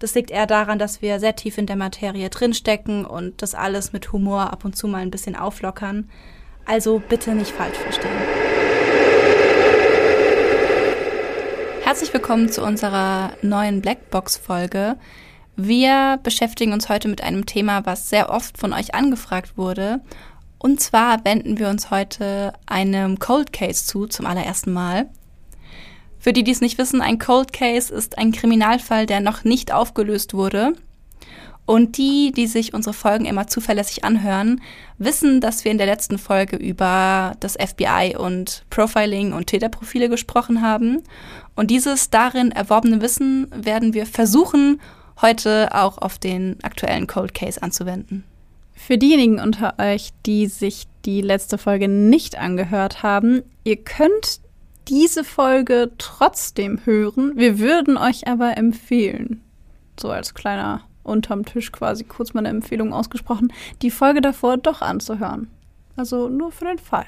Das liegt eher daran, dass wir sehr tief in der Materie drinstecken und das alles mit Humor ab und zu mal ein bisschen auflockern. Also bitte nicht falsch verstehen. Herzlich willkommen zu unserer neuen Blackbox-Folge. Wir beschäftigen uns heute mit einem Thema, was sehr oft von euch angefragt wurde. Und zwar wenden wir uns heute einem Cold Case zu, zum allerersten Mal. Für die, die es nicht wissen, ein Cold Case ist ein Kriminalfall, der noch nicht aufgelöst wurde. Und die, die sich unsere Folgen immer zuverlässig anhören, wissen, dass wir in der letzten Folge über das FBI und Profiling und Täterprofile gesprochen haben. Und dieses darin erworbene Wissen werden wir versuchen, heute auch auf den aktuellen Cold Case anzuwenden. Für diejenigen unter euch, die sich die letzte Folge nicht angehört haben, ihr könnt diese Folge trotzdem hören. Wir würden euch aber empfehlen, so als kleiner unterm Tisch quasi kurz mal eine Empfehlung ausgesprochen, die Folge davor doch anzuhören. Also nur für den Fall.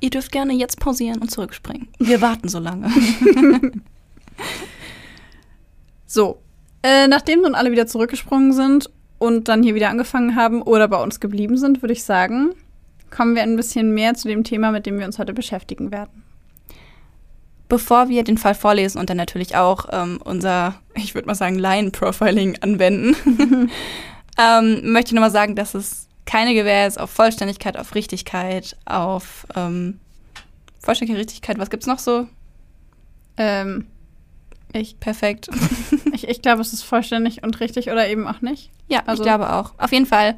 Ihr dürft gerne jetzt pausieren und zurückspringen. Wir warten so lange. so, äh, nachdem nun alle wieder zurückgesprungen sind und dann hier wieder angefangen haben oder bei uns geblieben sind, würde ich sagen, kommen wir ein bisschen mehr zu dem Thema, mit dem wir uns heute beschäftigen werden. Bevor wir den Fall vorlesen und dann natürlich auch ähm, unser, ich würde mal sagen, Line-Profiling anwenden, ähm, möchte ich nochmal sagen, dass es keine Gewähr ist auf Vollständigkeit, auf Richtigkeit, auf ähm, Vollständigkeit, Richtigkeit. Was gibt's noch so? Ähm, ich. Perfekt. ich, ich glaube, es ist vollständig und richtig oder eben auch nicht. Ja, also, ich glaube auch. Auf jeden Fall.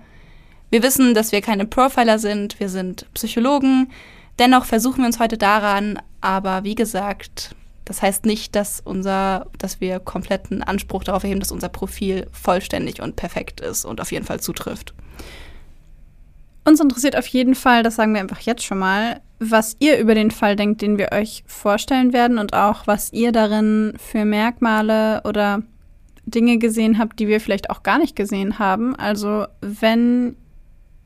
Wir wissen, dass wir keine Profiler sind. Wir sind Psychologen. Dennoch versuchen wir uns heute daran, aber wie gesagt, das heißt nicht, dass unser, dass wir kompletten Anspruch darauf erheben, dass unser Profil vollständig und perfekt ist und auf jeden Fall zutrifft. Uns interessiert auf jeden Fall, das sagen wir einfach jetzt schon mal, was ihr über den Fall denkt, den wir euch vorstellen werden und auch was ihr darin für Merkmale oder Dinge gesehen habt, die wir vielleicht auch gar nicht gesehen haben. Also wenn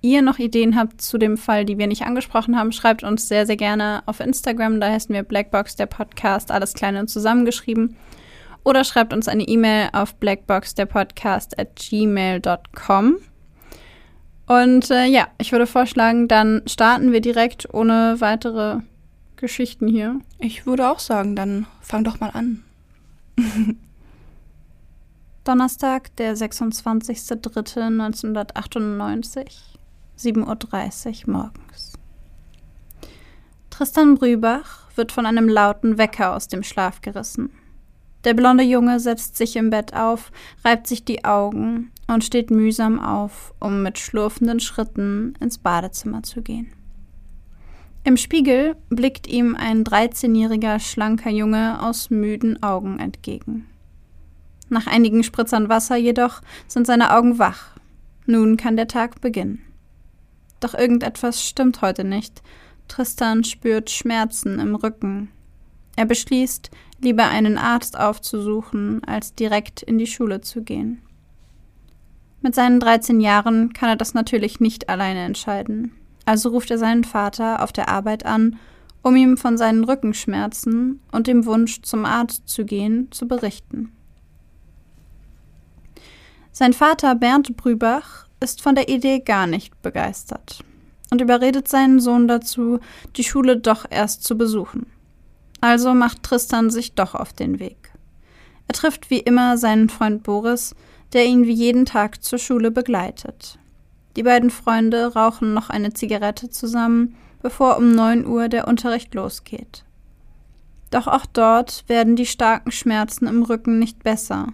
ihr noch Ideen habt zu dem Fall, die wir nicht angesprochen haben, schreibt uns sehr, sehr gerne auf Instagram. Da heißen wir Blackbox der Podcast, alles klein und zusammengeschrieben. Oder schreibt uns eine E-Mail auf blackboxderpodcast at gmail.com. Und äh, ja, ich würde vorschlagen, dann starten wir direkt ohne weitere Geschichten hier. Ich würde auch sagen, dann fang doch mal an. Donnerstag, der 26.03.1998. 7.30 Uhr morgens. Tristan Brübach wird von einem lauten Wecker aus dem Schlaf gerissen. Der blonde Junge setzt sich im Bett auf, reibt sich die Augen und steht mühsam auf, um mit schlurfenden Schritten ins Badezimmer zu gehen. Im Spiegel blickt ihm ein 13-jähriger schlanker Junge aus müden Augen entgegen. Nach einigen Spritzern Wasser jedoch sind seine Augen wach. Nun kann der Tag beginnen. Doch irgendetwas stimmt heute nicht. Tristan spürt Schmerzen im Rücken. Er beschließt, lieber einen Arzt aufzusuchen, als direkt in die Schule zu gehen. Mit seinen 13 Jahren kann er das natürlich nicht alleine entscheiden. Also ruft er seinen Vater auf der Arbeit an, um ihm von seinen Rückenschmerzen und dem Wunsch, zum Arzt zu gehen, zu berichten. Sein Vater Bernd Brübach ist von der Idee gar nicht begeistert und überredet seinen Sohn dazu, die Schule doch erst zu besuchen. Also macht Tristan sich doch auf den Weg. Er trifft wie immer seinen Freund Boris, der ihn wie jeden Tag zur Schule begleitet. Die beiden Freunde rauchen noch eine Zigarette zusammen, bevor um 9 Uhr der Unterricht losgeht. Doch auch dort werden die starken Schmerzen im Rücken nicht besser,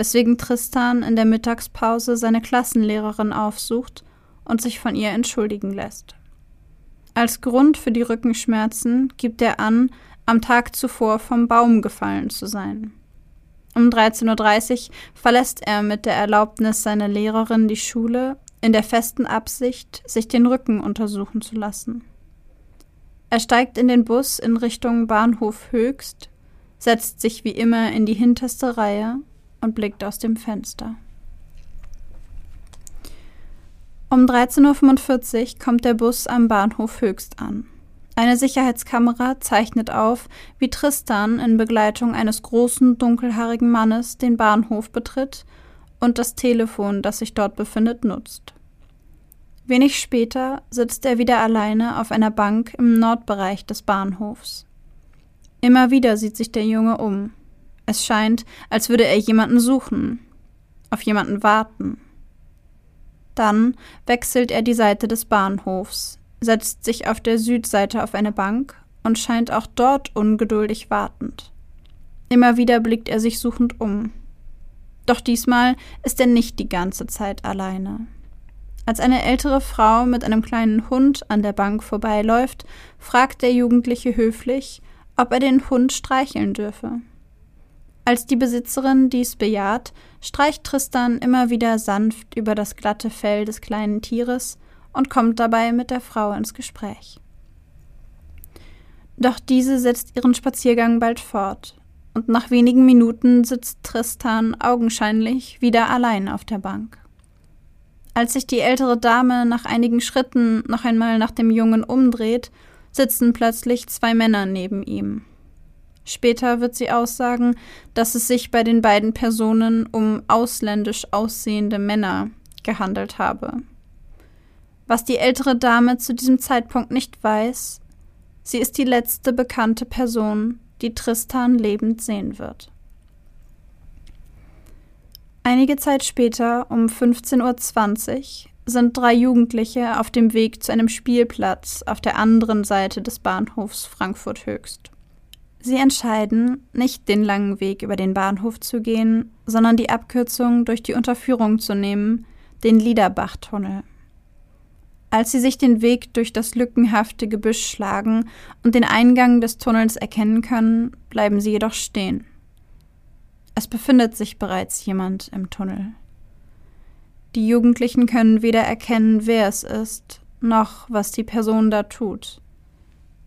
weswegen Tristan in der Mittagspause seine Klassenlehrerin aufsucht und sich von ihr entschuldigen lässt. Als Grund für die Rückenschmerzen gibt er an, am Tag zuvor vom Baum gefallen zu sein. Um 13.30 Uhr verlässt er mit der Erlaubnis seiner Lehrerin die Schule in der festen Absicht, sich den Rücken untersuchen zu lassen. Er steigt in den Bus in Richtung Bahnhof Höchst, setzt sich wie immer in die hinterste Reihe und blickt aus dem Fenster. Um 13.45 Uhr kommt der Bus am Bahnhof Höchst an. Eine Sicherheitskamera zeichnet auf, wie Tristan in Begleitung eines großen, dunkelhaarigen Mannes den Bahnhof betritt und das Telefon, das sich dort befindet, nutzt. Wenig später sitzt er wieder alleine auf einer Bank im Nordbereich des Bahnhofs. Immer wieder sieht sich der Junge um. Es scheint, als würde er jemanden suchen, auf jemanden warten. Dann wechselt er die Seite des Bahnhofs, setzt sich auf der Südseite auf eine Bank und scheint auch dort ungeduldig wartend. Immer wieder blickt er sich suchend um. Doch diesmal ist er nicht die ganze Zeit alleine. Als eine ältere Frau mit einem kleinen Hund an der Bank vorbeiläuft, fragt der Jugendliche höflich, ob er den Hund streicheln dürfe. Als die Besitzerin dies bejaht, streicht Tristan immer wieder sanft über das glatte Fell des kleinen Tieres und kommt dabei mit der Frau ins Gespräch. Doch diese setzt ihren Spaziergang bald fort, und nach wenigen Minuten sitzt Tristan augenscheinlich wieder allein auf der Bank. Als sich die ältere Dame nach einigen Schritten noch einmal nach dem Jungen umdreht, sitzen plötzlich zwei Männer neben ihm. Später wird sie aussagen, dass es sich bei den beiden Personen um ausländisch aussehende Männer gehandelt habe. Was die ältere Dame zu diesem Zeitpunkt nicht weiß, sie ist die letzte bekannte Person, die Tristan lebend sehen wird. Einige Zeit später, um 15.20 Uhr, sind drei Jugendliche auf dem Weg zu einem Spielplatz auf der anderen Seite des Bahnhofs Frankfurt Höchst. Sie entscheiden, nicht den langen Weg über den Bahnhof zu gehen, sondern die Abkürzung durch die Unterführung zu nehmen, den Liederbachtunnel. Als sie sich den Weg durch das lückenhafte Gebüsch schlagen und den Eingang des Tunnels erkennen können, bleiben sie jedoch stehen. Es befindet sich bereits jemand im Tunnel. Die Jugendlichen können weder erkennen, wer es ist, noch was die Person da tut.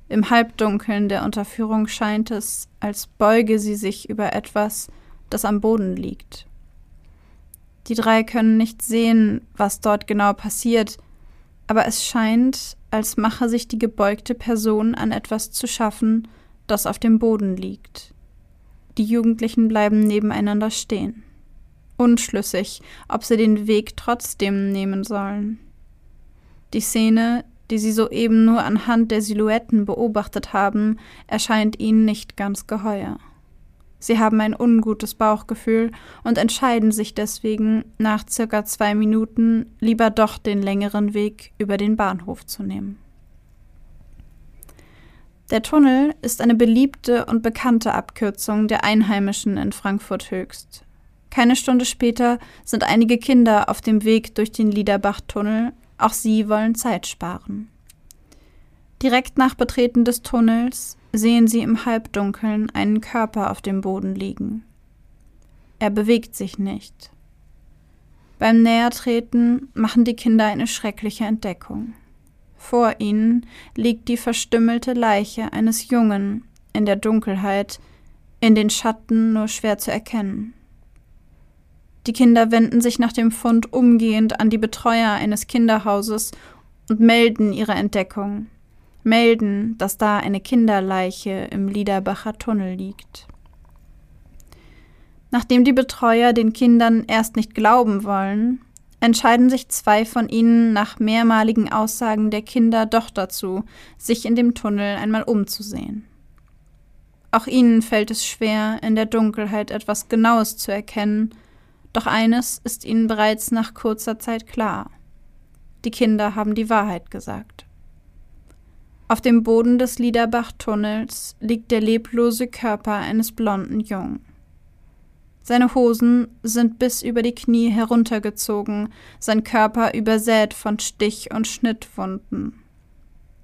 Im Halbdunkeln der Unterführung scheint es, als beuge sie sich über etwas, das am Boden liegt. Die drei können nicht sehen, was dort genau passiert, aber es scheint, als mache sich die gebeugte Person an etwas zu schaffen, das auf dem Boden liegt. Die Jugendlichen bleiben nebeneinander stehen, unschlüssig, ob sie den Weg trotzdem nehmen sollen. Die Szene, die sie soeben nur anhand der Silhouetten beobachtet haben, erscheint ihnen nicht ganz geheuer. Sie haben ein ungutes Bauchgefühl und entscheiden sich deswegen, nach circa zwei Minuten lieber doch den längeren Weg über den Bahnhof zu nehmen. Der Tunnel ist eine beliebte und bekannte Abkürzung der Einheimischen in Frankfurt Höchst. Keine Stunde später sind einige Kinder auf dem Weg durch den Liederbach-Tunnel, auch sie wollen Zeit sparen. Direkt nach Betreten des Tunnels sehen sie im Halbdunkeln einen Körper auf dem Boden liegen. Er bewegt sich nicht. Beim Nähertreten machen die Kinder eine schreckliche Entdeckung. Vor ihnen liegt die verstümmelte Leiche eines Jungen in der Dunkelheit, in den Schatten nur schwer zu erkennen. Die Kinder wenden sich nach dem Fund umgehend an die Betreuer eines Kinderhauses und melden ihre Entdeckung melden, dass da eine Kinderleiche im Liederbacher Tunnel liegt. Nachdem die Betreuer den Kindern erst nicht glauben wollen, entscheiden sich zwei von ihnen nach mehrmaligen Aussagen der Kinder doch dazu, sich in dem Tunnel einmal umzusehen. Auch ihnen fällt es schwer, in der Dunkelheit etwas Genaues zu erkennen, doch eines ist ihnen bereits nach kurzer Zeit klar. Die Kinder haben die Wahrheit gesagt. Auf dem Boden des Liederbach-Tunnels liegt der leblose Körper eines blonden Jungen. Seine Hosen sind bis über die Knie heruntergezogen, sein Körper übersät von Stich- und Schnittwunden.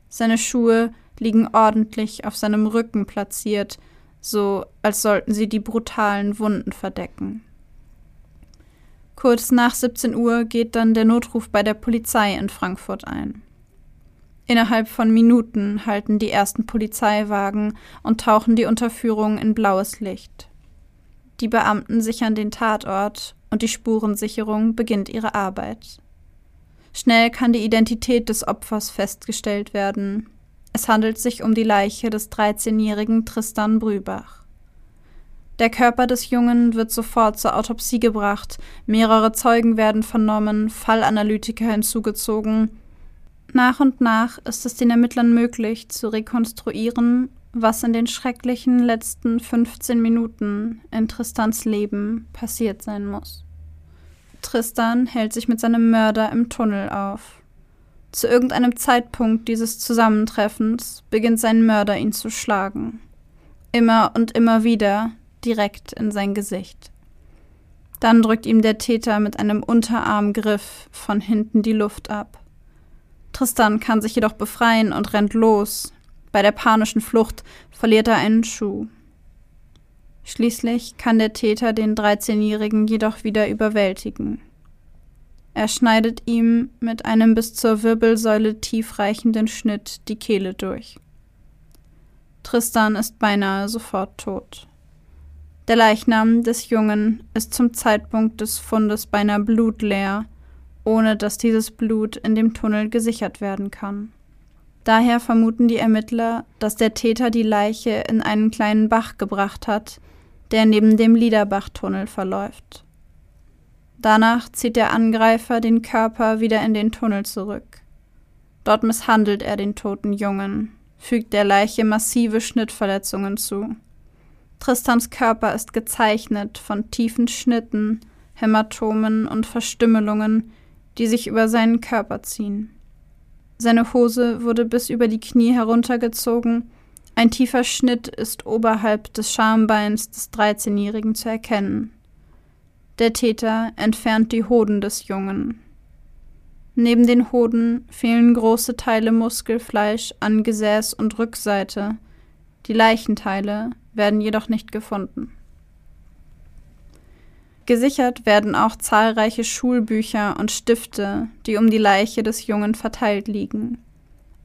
Seine Schuhe liegen ordentlich auf seinem Rücken platziert, so als sollten sie die brutalen Wunden verdecken. Kurz nach 17 Uhr geht dann der Notruf bei der Polizei in Frankfurt ein. Innerhalb von Minuten halten die ersten Polizeiwagen und tauchen die Unterführung in blaues Licht. Die Beamten sichern den Tatort und die Spurensicherung beginnt ihre Arbeit. Schnell kann die Identität des Opfers festgestellt werden. Es handelt sich um die Leiche des 13-jährigen Tristan Brübach. Der Körper des Jungen wird sofort zur Autopsie gebracht, mehrere Zeugen werden vernommen, Fallanalytiker hinzugezogen nach und nach ist es den Ermittlern möglich zu rekonstruieren, was in den schrecklichen letzten 15 Minuten in Tristans Leben passiert sein muss. Tristan hält sich mit seinem Mörder im Tunnel auf. Zu irgendeinem Zeitpunkt dieses Zusammentreffens beginnt sein Mörder ihn zu schlagen. Immer und immer wieder, direkt in sein Gesicht. Dann drückt ihm der Täter mit einem Unterarmgriff von hinten die Luft ab. Tristan kann sich jedoch befreien und rennt los. Bei der panischen Flucht verliert er einen Schuh. Schließlich kann der Täter den 13-Jährigen jedoch wieder überwältigen. Er schneidet ihm mit einem bis zur Wirbelsäule tiefreichenden Schnitt die Kehle durch. Tristan ist beinahe sofort tot. Der Leichnam des Jungen ist zum Zeitpunkt des Fundes beinahe blutleer ohne dass dieses Blut in dem Tunnel gesichert werden kann. Daher vermuten die Ermittler, dass der Täter die Leiche in einen kleinen Bach gebracht hat, der neben dem Liederbach-Tunnel verläuft. Danach zieht der Angreifer den Körper wieder in den Tunnel zurück. Dort misshandelt er den toten Jungen, fügt der Leiche massive Schnittverletzungen zu. Tristans Körper ist gezeichnet von tiefen Schnitten, Hämatomen und Verstümmelungen, die sich über seinen Körper ziehen. Seine Hose wurde bis über die Knie heruntergezogen, ein tiefer Schnitt ist oberhalb des Schambeins des 13-Jährigen zu erkennen. Der Täter entfernt die Hoden des Jungen. Neben den Hoden fehlen große Teile Muskelfleisch an Gesäß und Rückseite. Die Leichenteile werden jedoch nicht gefunden. Gesichert werden auch zahlreiche Schulbücher und Stifte, die um die Leiche des Jungen verteilt liegen.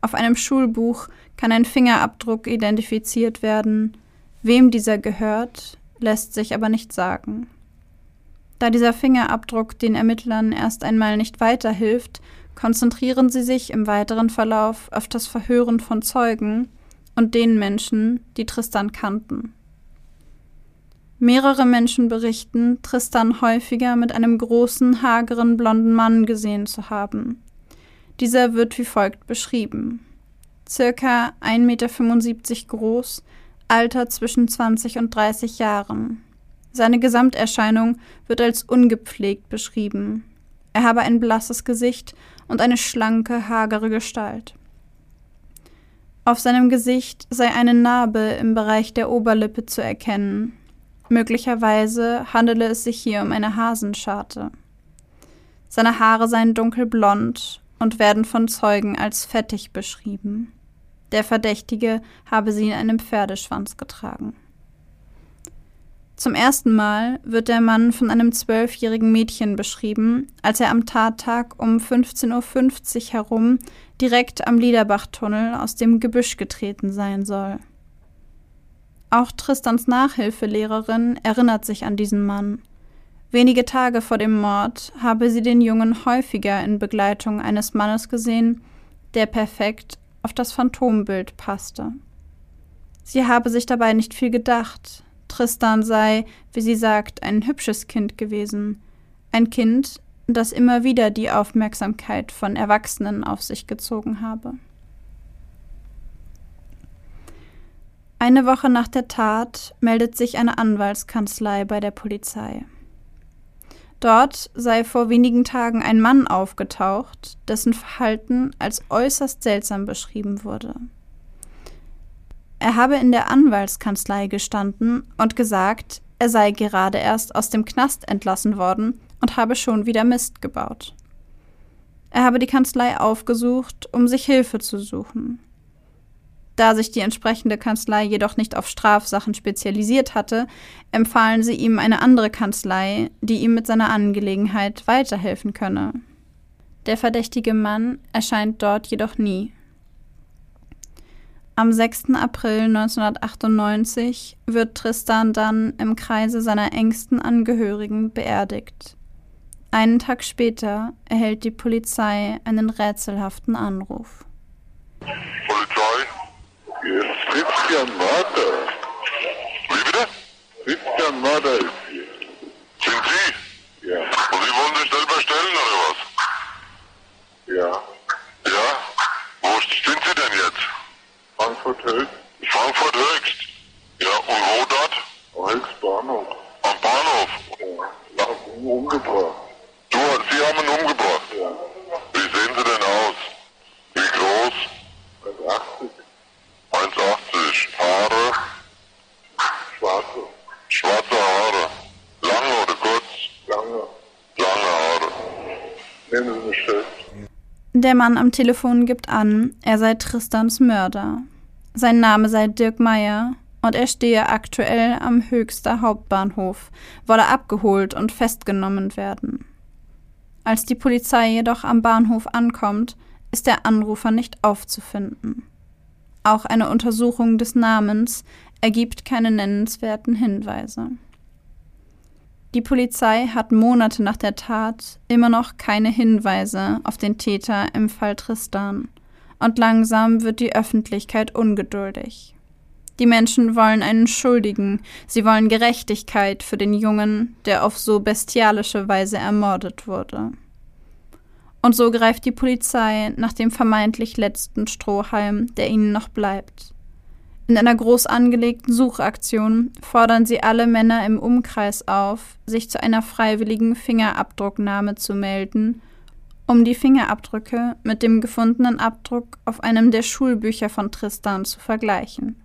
Auf einem Schulbuch kann ein Fingerabdruck identifiziert werden, wem dieser gehört, lässt sich aber nicht sagen. Da dieser Fingerabdruck den Ermittlern erst einmal nicht weiterhilft, konzentrieren sie sich im weiteren Verlauf auf das Verhören von Zeugen und den Menschen, die Tristan kannten. Mehrere Menschen berichten, Tristan häufiger mit einem großen, hageren, blonden Mann gesehen zu haben. Dieser wird wie folgt beschrieben. Circa 1,75 Meter groß, Alter zwischen 20 und 30 Jahren. Seine Gesamterscheinung wird als ungepflegt beschrieben. Er habe ein blasses Gesicht und eine schlanke, hagere Gestalt. Auf seinem Gesicht sei eine Narbe im Bereich der Oberlippe zu erkennen, Möglicherweise handele es sich hier um eine Hasenscharte. Seine Haare seien dunkelblond und werden von Zeugen als fettig beschrieben. Der Verdächtige habe sie in einem Pferdeschwanz getragen. Zum ersten Mal wird der Mann von einem zwölfjährigen Mädchen beschrieben, als er am Tattag um 15.50 Uhr herum direkt am Liederbachtunnel aus dem Gebüsch getreten sein soll. Auch Tristans Nachhilfelehrerin erinnert sich an diesen Mann. Wenige Tage vor dem Mord habe sie den Jungen häufiger in Begleitung eines Mannes gesehen, der perfekt auf das Phantombild passte. Sie habe sich dabei nicht viel gedacht. Tristan sei, wie sie sagt, ein hübsches Kind gewesen. Ein Kind, das immer wieder die Aufmerksamkeit von Erwachsenen auf sich gezogen habe. Eine Woche nach der Tat meldet sich eine Anwaltskanzlei bei der Polizei. Dort sei vor wenigen Tagen ein Mann aufgetaucht, dessen Verhalten als äußerst seltsam beschrieben wurde. Er habe in der Anwaltskanzlei gestanden und gesagt, er sei gerade erst aus dem Knast entlassen worden und habe schon wieder Mist gebaut. Er habe die Kanzlei aufgesucht, um sich Hilfe zu suchen. Da sich die entsprechende Kanzlei jedoch nicht auf Strafsachen spezialisiert hatte, empfahlen sie ihm eine andere Kanzlei, die ihm mit seiner Angelegenheit weiterhelfen könne. Der verdächtige Mann erscheint dort jedoch nie. Am 6. April 1998 wird Tristan dann im Kreise seiner engsten Angehörigen beerdigt. Einen Tag später erhält die Polizei einen rätselhaften Anruf. Polizei, hier ist Christian Marder. Wie bitte? Christian Marder ist hier. Sind Sie? Ja. Und Sie wollen sich selber stellen oder was? Ja. Ja? Wo sind Sie denn jetzt? Frankfurt Höchst. Frankfurt Höchst? Ja, und wo dort? Höchst Bahnhof. Am Bahnhof? Ja. Nach umgebracht. Du, Sie haben ihn umgebracht? Ja. Wie sehen Sie denn aus? Wie groß? 1,80. 1,80. Haare? Schwarze. Schwarze Haare. Lange oder kurz? Lange. Lange Haare. Nehmen Sie mich fest. Der Mann am Telefon gibt an, er sei Tristans Mörder. Sein Name sei Dirk Meyer und er stehe aktuell am Höchster Hauptbahnhof, wolle abgeholt und festgenommen werden. Als die Polizei jedoch am Bahnhof ankommt, ist der Anrufer nicht aufzufinden. Auch eine Untersuchung des Namens ergibt keine nennenswerten Hinweise. Die Polizei hat Monate nach der Tat immer noch keine Hinweise auf den Täter im Fall Tristan, und langsam wird die Öffentlichkeit ungeduldig. Die Menschen wollen einen Schuldigen, sie wollen Gerechtigkeit für den Jungen, der auf so bestialische Weise ermordet wurde. Und so greift die Polizei nach dem vermeintlich letzten Strohhalm, der ihnen noch bleibt. In einer groß angelegten Suchaktion fordern sie alle Männer im Umkreis auf, sich zu einer freiwilligen Fingerabdrucknahme zu melden, um die Fingerabdrücke mit dem gefundenen Abdruck auf einem der Schulbücher von Tristan zu vergleichen.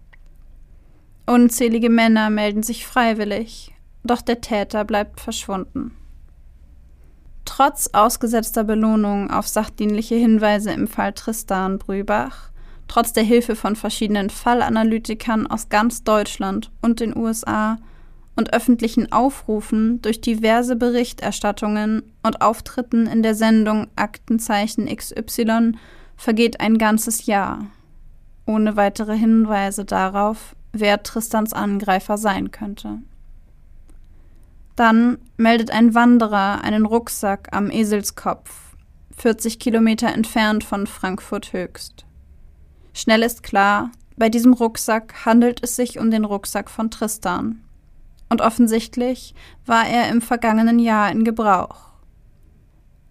Unzählige Männer melden sich freiwillig, doch der Täter bleibt verschwunden. Trotz ausgesetzter Belohnung auf sachdienliche Hinweise im Fall Tristan Brübach, trotz der Hilfe von verschiedenen Fallanalytikern aus ganz Deutschland und den USA und öffentlichen Aufrufen durch diverse Berichterstattungen und Auftritten in der Sendung Aktenzeichen XY vergeht ein ganzes Jahr, ohne weitere Hinweise darauf, wer Tristans Angreifer sein könnte. Dann meldet ein Wanderer einen Rucksack am Eselskopf, 40 Kilometer entfernt von Frankfurt Höchst. Schnell ist klar, bei diesem Rucksack handelt es sich um den Rucksack von Tristan. Und offensichtlich war er im vergangenen Jahr in Gebrauch.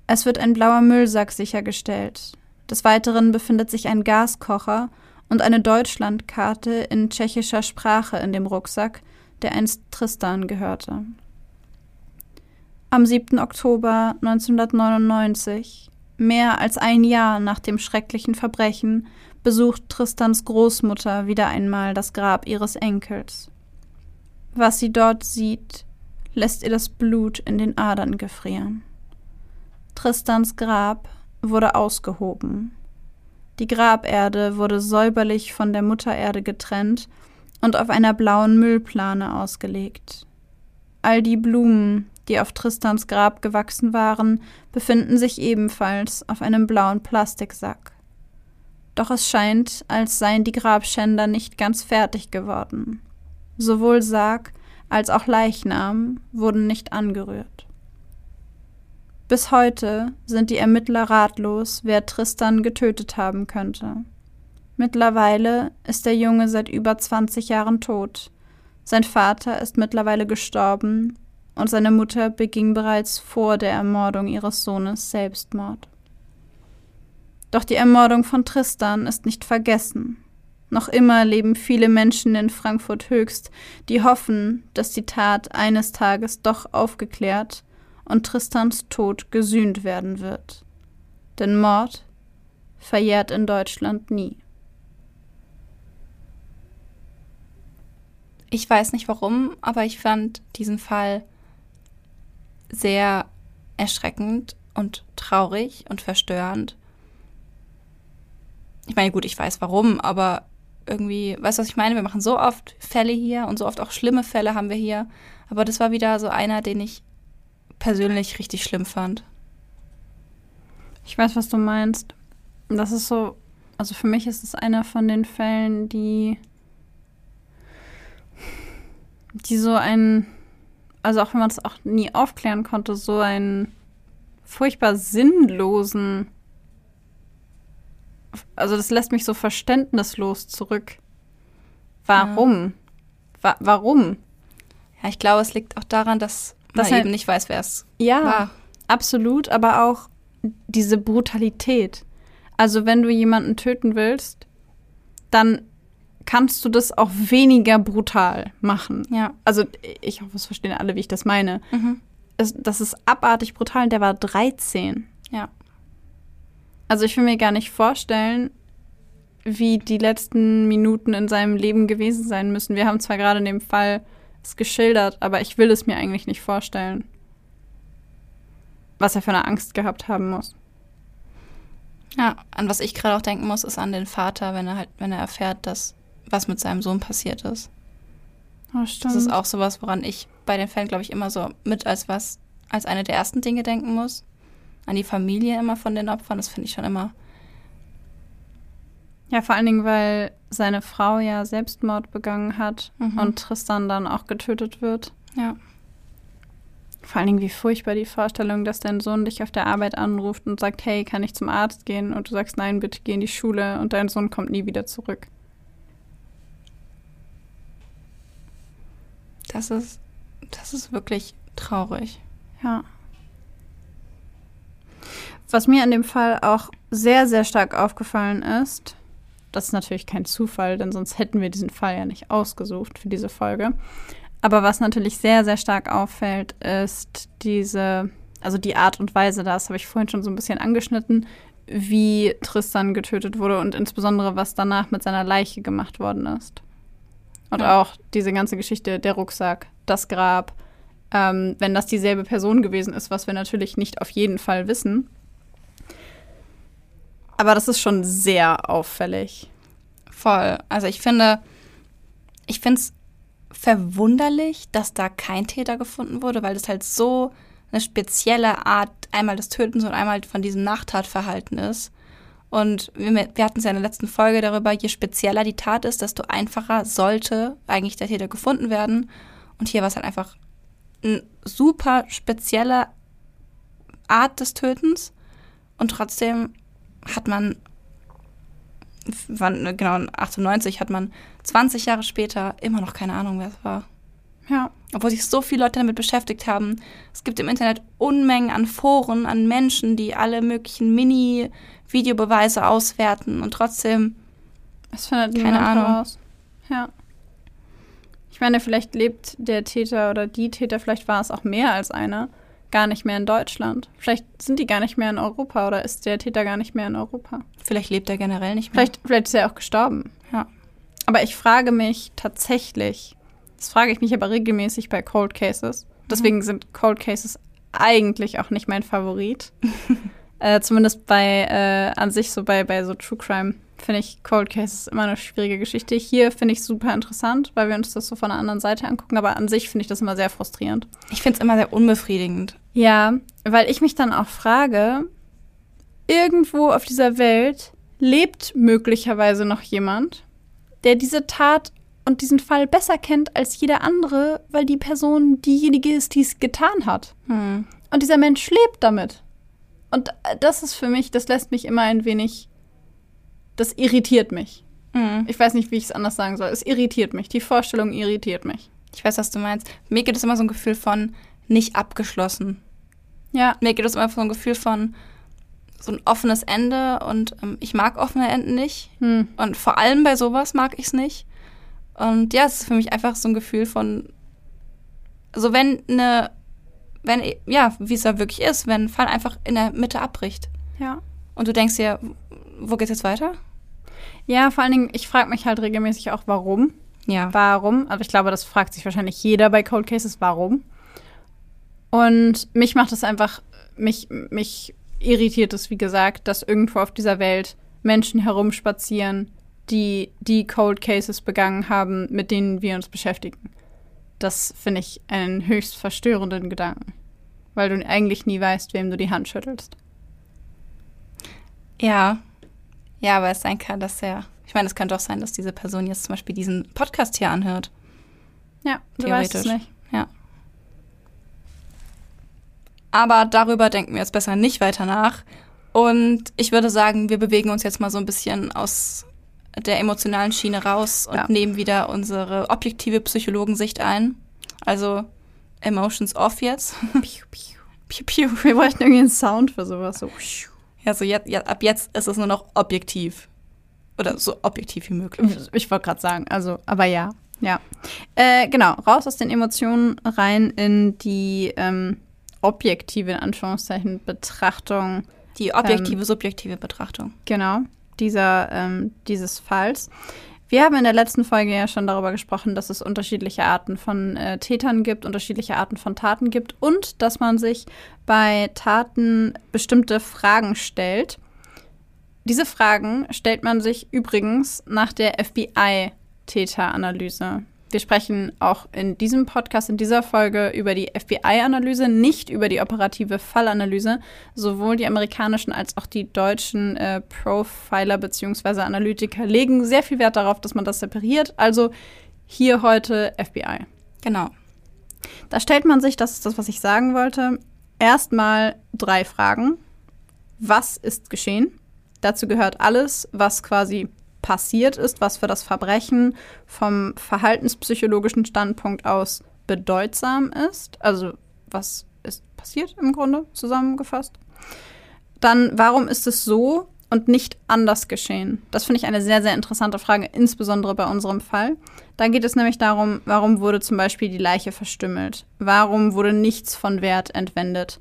Es wird ein blauer Müllsack sichergestellt. Des Weiteren befindet sich ein Gaskocher und eine Deutschlandkarte in tschechischer Sprache in dem Rucksack, der einst Tristan gehörte. Am 7. Oktober 1999, mehr als ein Jahr nach dem schrecklichen Verbrechen, besucht Tristans Großmutter wieder einmal das Grab ihres Enkels. Was sie dort sieht, lässt ihr das Blut in den Adern gefrieren. Tristans Grab wurde ausgehoben. Die Graberde wurde säuberlich von der Muttererde getrennt und auf einer blauen Müllplane ausgelegt. All die Blumen, die auf Tristans Grab gewachsen waren, befinden sich ebenfalls auf einem blauen Plastiksack. Doch es scheint, als seien die Grabschänder nicht ganz fertig geworden. Sowohl Sarg als auch Leichnam wurden nicht angerührt. Bis heute sind die Ermittler ratlos, wer Tristan getötet haben könnte. Mittlerweile ist der Junge seit über 20 Jahren tot. Sein Vater ist mittlerweile gestorben und seine Mutter beging bereits vor der Ermordung ihres Sohnes Selbstmord. Doch die Ermordung von Tristan ist nicht vergessen. Noch immer leben viele Menschen in Frankfurt Höchst, die hoffen, dass die Tat eines Tages doch aufgeklärt und Tristans Tod gesühnt werden wird. Denn Mord verjährt in Deutschland nie. Ich weiß nicht warum, aber ich fand diesen Fall sehr erschreckend und traurig und verstörend. Ich meine, gut, ich weiß warum, aber irgendwie, weißt du, was ich meine? Wir machen so oft Fälle hier und so oft auch schlimme Fälle haben wir hier. Aber das war wieder so einer, den ich persönlich richtig schlimm fand. Ich weiß, was du meinst. Das ist so, also für mich ist es einer von den Fällen, die die so einen, also auch wenn man es auch nie aufklären konnte, so einen furchtbar sinnlosen, also das lässt mich so verständnislos zurück. Warum? Ja. Wa warum? Ja, ich glaube, es liegt auch daran, dass man halt, eben nicht weiß, wer es ja, war. Absolut, aber auch diese Brutalität. Also wenn du jemanden töten willst, dann kannst du das auch weniger brutal machen. Ja. Also ich hoffe, es verstehen alle, wie ich das meine. Mhm. Es, das ist abartig brutal und der war 13. Ja. Also ich will mir gar nicht vorstellen, wie die letzten Minuten in seinem Leben gewesen sein müssen. Wir haben zwar gerade in dem Fall es geschildert, aber ich will es mir eigentlich nicht vorstellen. Was er für eine Angst gehabt haben muss. Ja, an was ich gerade auch denken muss, ist an den Vater, wenn er halt, wenn er erfährt, dass was mit seinem Sohn passiert ist. Oh, das ist auch sowas, woran ich bei den Fällen, glaube ich, immer so mit als was, als eine der ersten Dinge denken muss. An die Familie immer von den Opfern, das finde ich schon immer. Ja, vor allen Dingen, weil seine Frau ja Selbstmord begangen hat mhm. und Tristan dann auch getötet wird. Ja. Vor allen Dingen, wie furchtbar die Vorstellung, dass dein Sohn dich auf der Arbeit anruft und sagt, hey, kann ich zum Arzt gehen? Und du sagst, nein, bitte geh in die Schule und dein Sohn kommt nie wieder zurück. Das ist, das ist wirklich traurig. Ja. Was mir an dem Fall auch sehr, sehr stark aufgefallen ist, das ist natürlich kein Zufall, denn sonst hätten wir diesen Fall ja nicht ausgesucht für diese Folge. Aber was natürlich sehr, sehr stark auffällt, ist diese, also die Art und Weise, das habe ich vorhin schon so ein bisschen angeschnitten, wie Tristan getötet wurde und insbesondere was danach mit seiner Leiche gemacht worden ist. Und ja. auch diese ganze Geschichte, der Rucksack, das Grab, ähm, wenn das dieselbe Person gewesen ist, was wir natürlich nicht auf jeden Fall wissen. Aber das ist schon sehr auffällig. Voll. Also ich finde, ich finde es verwunderlich, dass da kein Täter gefunden wurde, weil das halt so eine spezielle Art einmal des Tötens und einmal von diesem Nachtatverhalten ist. Und wir, wir hatten es ja in der letzten Folge darüber, je spezieller die Tat ist, desto einfacher sollte eigentlich der Täter gefunden werden. Und hier war es halt einfach eine super spezielle Art des Tötens. Und trotzdem hat man, wann, genau, 98 hat man 20 Jahre später immer noch keine Ahnung, wer es war. Ja. Obwohl sich so viele Leute damit beschäftigt haben. Es gibt im Internet Unmengen an Foren, an Menschen, die alle möglichen Mini-Videobeweise auswerten und trotzdem. Es findet keine Ahnung. Raus. Ja. Ich meine, vielleicht lebt der Täter oder die Täter, vielleicht war es auch mehr als einer, gar nicht mehr in Deutschland. Vielleicht sind die gar nicht mehr in Europa oder ist der Täter gar nicht mehr in Europa. Vielleicht lebt er generell nicht mehr. Vielleicht, vielleicht ist er auch gestorben. Ja. Aber ich frage mich tatsächlich, das frage ich mich aber regelmäßig bei Cold Cases. Deswegen mhm. sind Cold Cases eigentlich auch nicht mein Favorit. äh, zumindest bei, äh, an sich so bei, bei so True Crime finde ich Cold Cases immer eine schwierige Geschichte. Hier finde ich super interessant, weil wir uns das so von der anderen Seite angucken, aber an sich finde ich das immer sehr frustrierend. Ich finde es immer sehr unbefriedigend. Ja, weil ich mich dann auch frage, irgendwo auf dieser Welt lebt möglicherweise noch jemand, der diese Tat und diesen Fall besser kennt als jeder andere, weil die Person diejenige ist, die es getan hat. Hm. Und dieser Mensch lebt damit. Und das ist für mich, das lässt mich immer ein wenig, das irritiert mich. Hm. Ich weiß nicht, wie ich es anders sagen soll. Es irritiert mich. Die Vorstellung irritiert mich. Ich weiß, was du meinst. Mir gibt es immer so ein Gefühl von nicht abgeschlossen. Ja. Mir gibt es immer so ein Gefühl von so ein offenes Ende und ähm, ich mag offene Enden nicht. Hm. Und vor allem bei sowas mag ich es nicht. Und ja, es ist für mich einfach so ein Gefühl von, so wenn eine wenn, ja, wie es da wirklich ist, wenn ein Fall einfach in der Mitte abbricht. Ja. Und du denkst dir, wo geht's jetzt weiter? Ja, vor allen Dingen, ich frage mich halt regelmäßig auch, warum. Ja. Warum? Aber ich glaube, das fragt sich wahrscheinlich jeder bei Cold Cases, warum. Und mich macht es einfach, mich, mich irritiert es, wie gesagt, dass irgendwo auf dieser Welt Menschen herumspazieren, die die Cold Cases begangen haben, mit denen wir uns beschäftigen. Das finde ich einen höchst verstörenden Gedanken, weil du eigentlich nie weißt, wem du die Hand schüttelst. Ja. Ja, aber es sein kann, dass er. Ich meine, es könnte auch sein, dass diese Person jetzt zum Beispiel diesen Podcast hier anhört. Ja, du weißt es Theoretisch. nicht. Ja. Aber darüber denken wir jetzt besser nicht weiter nach. Und ich würde sagen, wir bewegen uns jetzt mal so ein bisschen aus der emotionalen Schiene raus und Ja. nehmen wieder unsere objektive Psychologensicht ein. Also Emotions off jetzt. Piu, piu. Piu, piu. Wir bräuchten irgendwie einen Sound für sowas. So. Ja, so jetzt, ja, ab jetzt ist es nur noch objektiv. Oder so objektiv wie möglich. Ich wollte gerade sagen, also, aber ja. Ja. Äh, genau, raus aus den Emotionen, rein in die ähm, objektive, in Anführungszeichen, Betrachtung Die objektive, subjektive Betrachtung. Genau, dieser, ähm, dieses Falls. Wir haben in der letzten Folge ja schon darüber gesprochen, dass es unterschiedliche Arten von äh, Tätern gibt, unterschiedliche Arten von Taten gibt und dass man sich bei Taten bestimmte Fragen stellt. Diese Fragen stellt man sich übrigens nach der FBI-Täteranalyse. Wir sprechen auch in diesem Podcast, in dieser Folge über die FBI-Analyse, nicht über die operative Fallanalyse. Sowohl die amerikanischen als auch die deutschen äh, Profiler bzw. Analytiker legen sehr viel Wert darauf, dass man das separiert. Also hier heute FBI. Genau. Da stellt man sich, das ist das, was ich sagen wollte, erstmal drei Fragen. Was ist geschehen? Dazu gehört alles, was quasi passiert ist, was für das Verbrechen vom verhaltenspsychologischen Standpunkt aus bedeutsam ist. Also was ist passiert im Grunde zusammengefasst. Dann, warum ist es so und nicht anders geschehen? Das finde ich eine sehr, sehr interessante Frage, insbesondere bei unserem Fall. Da geht es nämlich darum, warum wurde zum Beispiel die Leiche verstümmelt? Warum wurde nichts von Wert entwendet?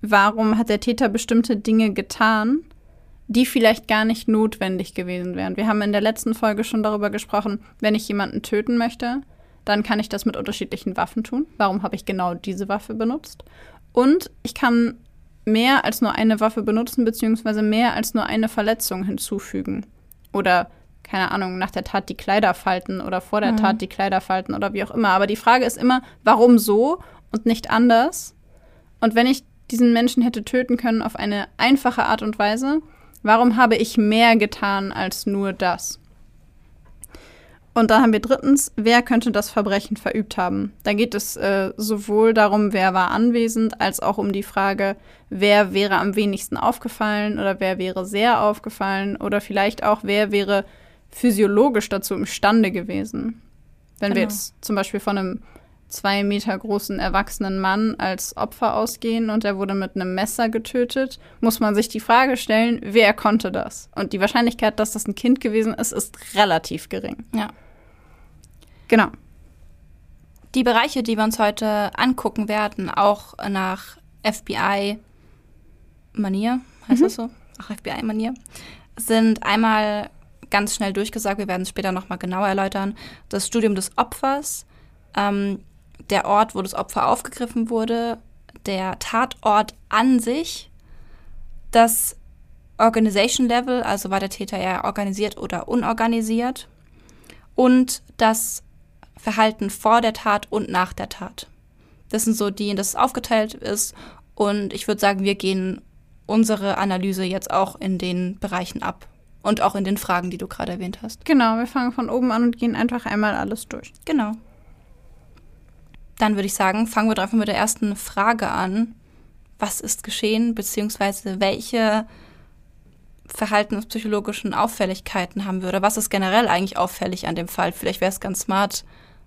Warum hat der Täter bestimmte Dinge getan, die vielleicht gar nicht notwendig gewesen wären? Wir haben in der letzten Folge schon darüber gesprochen, wenn ich jemanden töten möchte, dann kann ich das mit unterschiedlichen Waffen tun. Warum habe ich genau diese Waffe benutzt? Und ich kann mehr als nur eine Waffe benutzen, beziehungsweise mehr als nur eine Verletzung hinzufügen. Oder, keine Ahnung, nach der Tat die Kleider falten oder vor der Tat die Kleider falten oder wie auch immer. Aber die Frage ist immer, warum so und nicht anders? Und wenn ich diesen Menschen hätte töten können auf eine einfache Art und Weise, warum habe ich mehr getan als nur das? Und dann haben wir drittens, wer könnte das Verbrechen verübt haben? Da geht es äh, sowohl darum, wer war anwesend, als auch um die Frage, wer wäre am wenigsten aufgefallen oder wer wäre sehr aufgefallen oder vielleicht auch, wer wäre physiologisch dazu imstande gewesen. Wenn wir Genau. jetzt zum Beispiel von einem zwei Meter großen erwachsenen Mann als Opfer ausgehen und er wurde mit einem Messer getötet, muss man sich die Frage stellen, wer konnte das? Und die Wahrscheinlichkeit, dass das ein Kind gewesen ist, ist relativ gering. Ja. Genau. Die Bereiche, die wir uns heute angucken werden, auch nach FBI-Manier, heißt das so? Ach, FBI-Manier, sind einmal ganz schnell durchgesagt, wir werden es später nochmal genauer erläutern, das Studium des Opfers, ähm, der Ort, wo das Opfer aufgegriffen wurde, der Tatort an sich, das Organization Level, also war der Täter eher organisiert oder unorganisiert, und das Verhalten vor der Tat und nach der Tat. Das sind so die, in das es aufgeteilt ist. Und ich würde sagen, wir gehen unsere Analyse jetzt auch in den Bereichen ab. Und auch in den Fragen, die du gerade erwähnt hast. Genau, wir fangen von oben an und gehen einfach einmal alles durch. Genau. Dann würde ich sagen, fangen wir doch einfach mit der ersten Frage an. Was ist geschehen, beziehungsweise welche verhaltenspsychologischen Auffälligkeiten haben wir oder was ist generell eigentlich auffällig an dem Fall? Vielleicht wäre es ganz smart,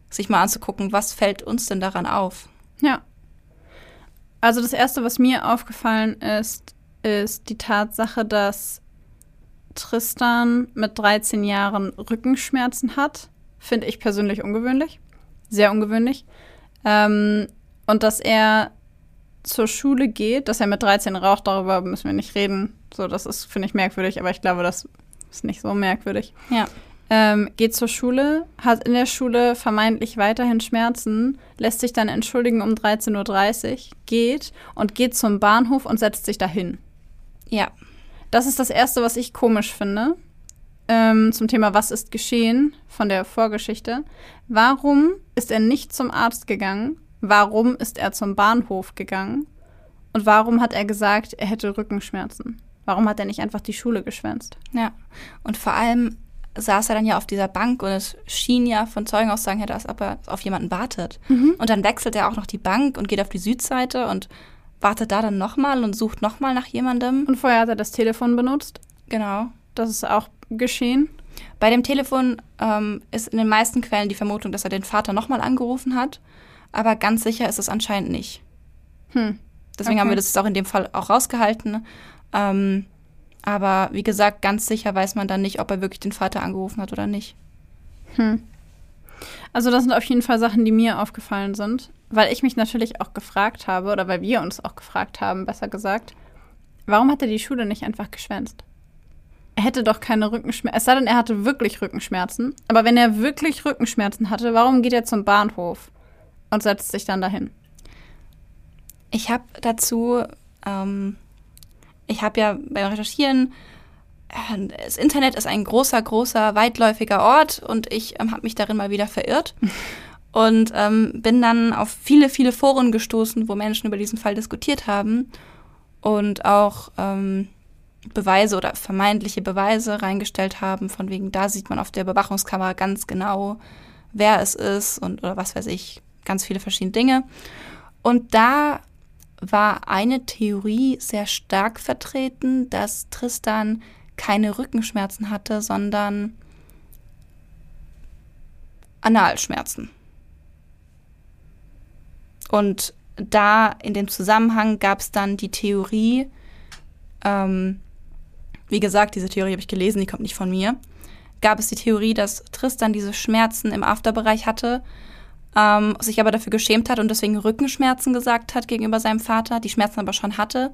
sich mal anzugucken, was fällt uns denn daran auf? Ja. Also das Erste, was mir aufgefallen ist, ist die Tatsache, dass Tristan mit 13 Jahren Rückenschmerzen hat. Finde ich persönlich ungewöhnlich. Sehr ungewöhnlich. Ähm, und dass er zur Schule geht, dass er mit 13 raucht, darüber müssen wir nicht reden. So, das ist, finde ich, merkwürdig, aber ich glaube, das ist nicht so merkwürdig. Ja. Ähm, geht zur Schule, hat in der Schule vermeintlich weiterhin Schmerzen, lässt sich dann entschuldigen um 13.30 Uhr, geht und geht zum Bahnhof und setzt sich dahin. Ja. Das ist das Erste, was ich komisch finde. Ähm, zum Thema Was ist geschehen von der Vorgeschichte. Warum ist er nicht zum Arzt gegangen? Warum ist er zum Bahnhof gegangen? Und warum hat er gesagt, er hätte Rückenschmerzen? Warum hat er nicht einfach die Schule geschwänzt? Ja. Und vor allem saß er dann ja auf dieser Bank und es schien ja von Zeugenaussagen her, dass er auf jemanden wartet. Mhm. Und dann wechselt er auch noch die Bank und geht auf die Südseite und wartet da dann nochmal und sucht nochmal nach jemandem. Und vorher hat er das Telefon benutzt. Genau. Das ist auch geschehen. Bei dem Telefon ähm, ist in den meisten Quellen die Vermutung, dass er den Vater nochmal angerufen hat. Aber ganz sicher ist es anscheinend nicht. Hm. Deswegen Okay. haben wir das auch in dem Fall auch rausgehalten. Ähm, aber wie gesagt, ganz sicher weiß man dann nicht, ob er wirklich den Vater angerufen hat oder nicht. Hm. Also das sind auf jeden Fall Sachen, die mir aufgefallen sind, weil ich mich natürlich auch gefragt habe, oder weil wir uns auch gefragt haben, besser gesagt, warum hat er die Schule nicht einfach geschwänzt? Er hätte doch keine Rückenschmerzen, es sei denn, er hatte wirklich Rückenschmerzen. Aber wenn er wirklich Rückenschmerzen hatte, warum geht er zum Bahnhof und setzt sich dann dahin? Ich habe dazu, ähm, ich habe ja beim Recherchieren, äh, das Internet ist ein großer, großer, weitläufiger Ort und ich ähm, habe mich darin mal wieder verirrt und ähm, bin dann auf viele, viele Foren gestoßen, wo Menschen über diesen Fall diskutiert haben und auch ähm, Beweise oder vermeintliche Beweise reingestellt haben, von wegen, da sieht man auf der Überwachungskamera ganz genau, wer es ist und oder was weiß ich, ganz viele verschiedene Dinge. Und da war eine Theorie sehr stark vertreten, dass Tristan keine Rückenschmerzen hatte, sondern Analschmerzen. Und da in dem Zusammenhang gab es dann die Theorie, ähm, wie gesagt, diese Theorie habe ich gelesen, die kommt nicht von mir, gab es die Theorie, dass Tristan diese Schmerzen im Afterbereich hatte, ähm, sich aber dafür geschämt hat und deswegen Rückenschmerzen gesagt hat gegenüber seinem Vater, die Schmerzen aber schon hatte.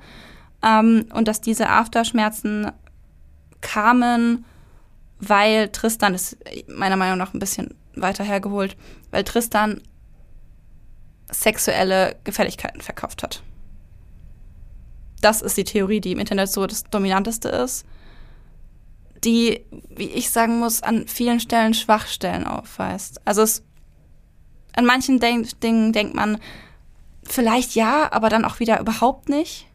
Ähm, und dass diese Afterschmerzen kamen, weil Tristan, ist meiner Meinung nach ein bisschen weiter hergeholt, weil Tristan sexuelle Gefälligkeiten verkauft hat. Das ist die Theorie, die im Internet so das Dominanteste ist, die, wie ich sagen muss, an vielen Stellen Schwachstellen aufweist. Also es, an manchen Denk Dingen denkt man, vielleicht ja, aber dann auch wieder überhaupt nicht.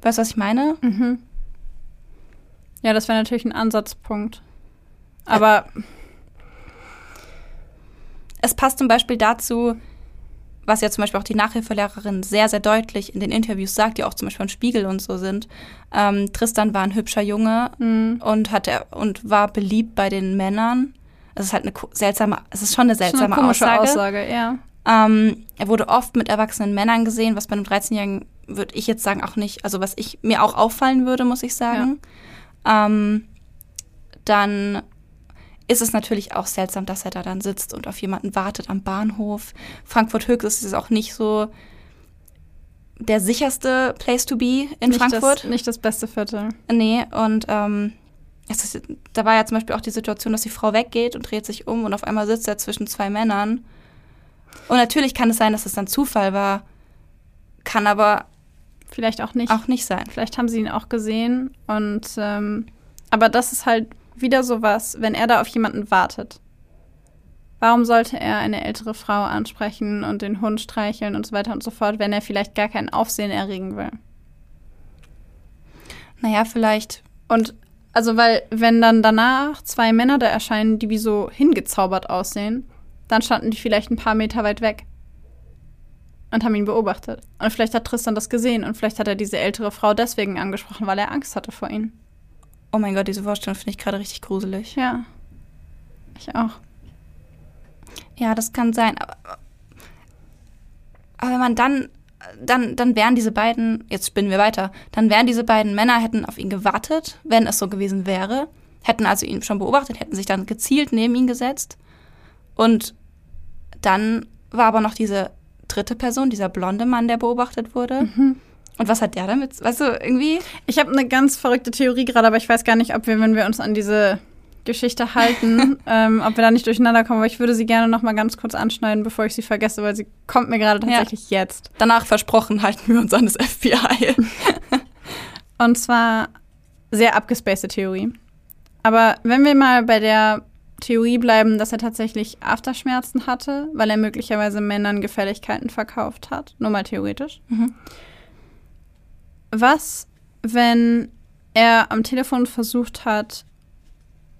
Weißt du, was ich meine? Mhm. Ja, das wäre natürlich ein Ansatzpunkt. Aber Es passt zum Beispiel dazu, was ja zum Beispiel auch die Nachhilfelehrerin sehr, sehr deutlich in den Interviews sagt, die auch zum Beispiel im Spiegel und so sind. Ähm, Tristan war ein hübscher Junge mh, und hatte und war beliebt bei den Männern. Es ist halt eine seltsame, es ist schon eine schon eine seltsame komische Aussage. Aussage, ja. Ähm, er wurde oft mit erwachsenen Männern gesehen, was bei einem 13-Jährigen, würde ich jetzt sagen, auch nicht, also was ich mir auch auffallen würde, muss ich sagen. Ähm, dann ist es natürlich auch seltsam, dass er da dann sitzt und auf jemanden wartet am Bahnhof. Frankfurt Höchst ist es auch nicht so der sicherste Place to be in nicht Frankfurt. Das, nicht das beste Viertel. Nee, und ähm, es ist, da war ja zum Beispiel auch die Situation, dass die Frau weggeht und dreht sich um und auf einmal sitzt er zwischen zwei Männern. Und natürlich kann es sein, dass es dann Zufall war, kann aber Vielleicht auch nicht. auch nicht sein. Vielleicht haben sie ihn auch gesehen und ähm, aber das ist halt wieder sowas, wenn er da auf jemanden wartet. Warum sollte er eine ältere Frau ansprechen und den Hund streicheln und so weiter und so fort, wenn er vielleicht gar kein Aufsehen erregen will? Naja, vielleicht, Und also, weil, wenn dann danach zwei Männer da erscheinen, die wie so hingezaubert aussehen, dann standen die vielleicht ein paar Meter weit weg und haben ihn beobachtet. Und vielleicht hat Tristan das gesehen und vielleicht hat er diese ältere Frau deswegen angesprochen, weil er Angst hatte vor ihnen. Oh mein Gott, diese Vorstellung finde ich gerade richtig gruselig. Ja. Ich auch. Ja, das kann sein. Aber, aber wenn man dann, dann, dann wären diese beiden, jetzt spinnen wir weiter, dann wären diese beiden Männer, hätten auf ihn gewartet, wenn es so gewesen wäre, hätten also ihn schon beobachtet, hätten sich dann gezielt neben ihn gesetzt. Und dann war aber noch diese dritte Person, dieser blonde Mann, der beobachtet wurde. Mhm. Und was hat der damit? Weißt du, irgendwie. Ich habe eine ganz verrückte Theorie gerade, aber ich weiß gar nicht, ob wir, wenn wir uns an diese Geschichte halten, ähm, ob wir da nicht durcheinander kommen. Aber ich würde sie gerne noch mal ganz kurz anschneiden, bevor ich sie vergesse, weil sie kommt mir gerade tatsächlich ja. jetzt. Danach versprochen halten wir uns an das FBI. Und zwar sehr abgespacede Theorie. Aber wenn wir mal bei der Theorie bleiben, dass er tatsächlich Afterschmerzen hatte, weil er möglicherweise Männern Gefälligkeiten verkauft hat, nur mal theoretisch. Mhm. Was, wenn er am Telefon versucht hat,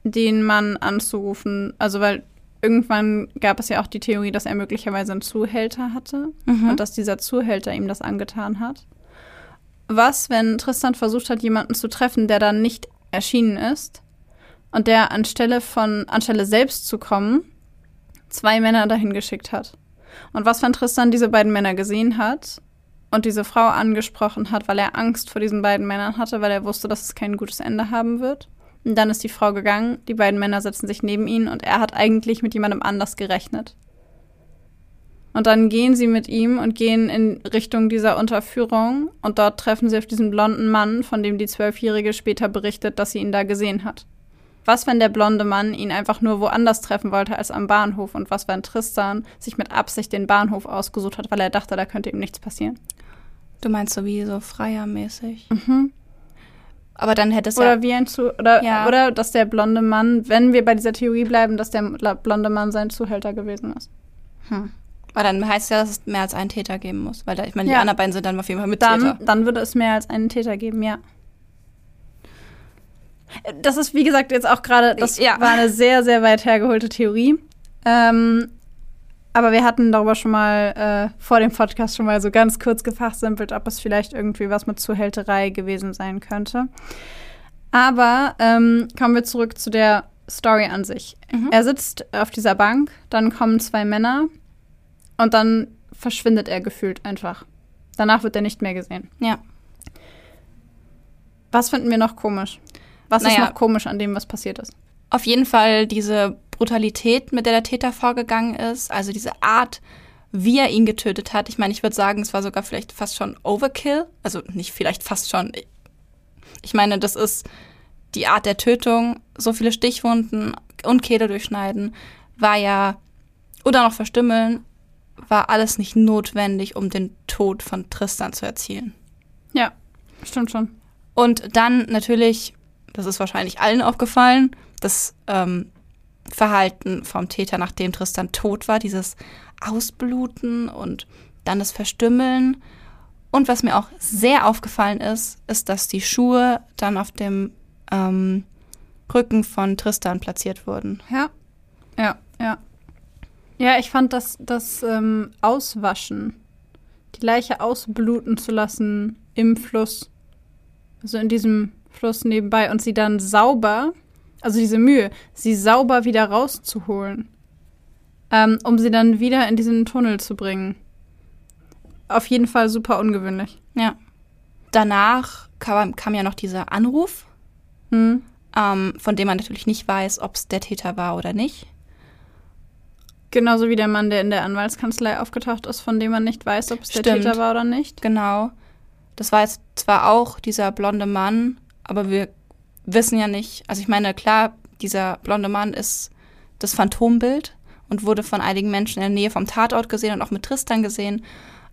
den Mann anzurufen? Also, weil irgendwann gab es ja auch die Theorie, dass er möglicherweise einen Zuhälter hatte mhm. und dass dieser Zuhälter ihm das angetan hat. Was, wenn Tristan versucht hat, jemanden zu treffen, der dann nicht erschienen ist und der anstelle von, anstelle selbst zu kommen, zwei Männer dahin geschickt hat? Und was, wenn Tristan diese beiden Männer gesehen hat und diese Frau angesprochen hat, weil er Angst vor diesen beiden Männern hatte, weil er wusste, dass es kein gutes Ende haben wird. Und dann ist die Frau gegangen, die beiden Männer setzen sich neben ihn und er hat eigentlich mit jemandem anders gerechnet. Und dann gehen sie mit ihm und gehen in Richtung dieser Unterführung und dort treffen sie auf diesen blonden Mann, von dem die Zwölfjährige später berichtet, dass sie ihn da gesehen hat. Was, wenn der blonde Mann ihn einfach nur woanders treffen wollte als am Bahnhof? Und was, wenn Tristan sich mit Absicht den Bahnhof ausgesucht hat, weil er dachte, da könnte ihm nichts passieren? Du meinst so wie so freiermäßig? Mhm. Aber dann hätte es oder ja. Wie ein Zu oder, ja. oder dass der blonde Mann, wenn wir bei dieser Theorie bleiben, dass der blonde Mann sein Zuhälter gewesen ist. Hm. Aber dann heißt ja, dass es mehr als einen Täter geben muss. Weil da, ich meine, die ja. anderen beiden sind dann auf jeden Fall mit dann, Täter. Dann würde es mehr als einen Täter geben, ja. Das ist, wie gesagt, jetzt auch gerade, das ja. war eine sehr, sehr weit hergeholte Theorie. Ähm, aber wir hatten darüber schon mal äh, vor dem Podcast schon mal so ganz kurz gefachsimpelt, ob es vielleicht irgendwie was mit Zuhälterei gewesen sein könnte. Aber ähm, kommen wir zurück zu der Story an sich. Mhm. Er sitzt auf dieser Bank, dann kommen zwei Männer und dann verschwindet er gefühlt einfach. Danach wird er nicht mehr gesehen. Ja. Was finden wir noch komisch? Was naja, ist noch komisch an dem, was passiert ist? Auf jeden Fall diese Brutalität, mit der der Täter vorgegangen ist, also diese Art, wie er ihn getötet hat. Ich meine, ich würde sagen, es war sogar vielleicht fast schon Overkill. Also nicht vielleicht fast schon. Ich meine, das ist die Art der Tötung. So viele Stichwunden und Kehle durchschneiden war ja, oder noch verstümmeln, war alles nicht notwendig, um den Tod von Tristan zu erzielen. Ja, stimmt schon. Und dann natürlich das ist wahrscheinlich allen aufgefallen, das ähm, Verhalten vom Täter, nachdem Tristan tot war, dieses Ausbluten und dann das Verstümmeln. Und was mir auch sehr aufgefallen ist, ist, dass die Schuhe dann auf dem ähm, Rücken von Tristan platziert wurden. Ja, ja, ja. Ja, ich fand das, das ähm, Auswaschen, die Leiche ausbluten zu lassen im Fluss, also in diesem Fluss nebenbei und sie dann sauber, also diese Mühe, sie sauber wieder rauszuholen, ähm, um sie dann wieder in diesen Tunnel zu bringen. Auf jeden Fall super ungewöhnlich. Ja. Danach kam, kam ja noch dieser Anruf, hm. ähm, von dem man natürlich nicht weiß, ob es der Täter war oder nicht. Genauso wie der Mann, der in der Anwaltskanzlei aufgetaucht ist, von dem man nicht weiß, ob es der Täter war oder nicht. Genau. Das war jetzt zwar auch dieser blonde Mann, aber wir wissen ja nicht, also ich meine, klar, dieser blonde Mann ist das Phantombild und wurde von einigen Menschen in der Nähe vom Tatort gesehen und auch mit Tristan gesehen,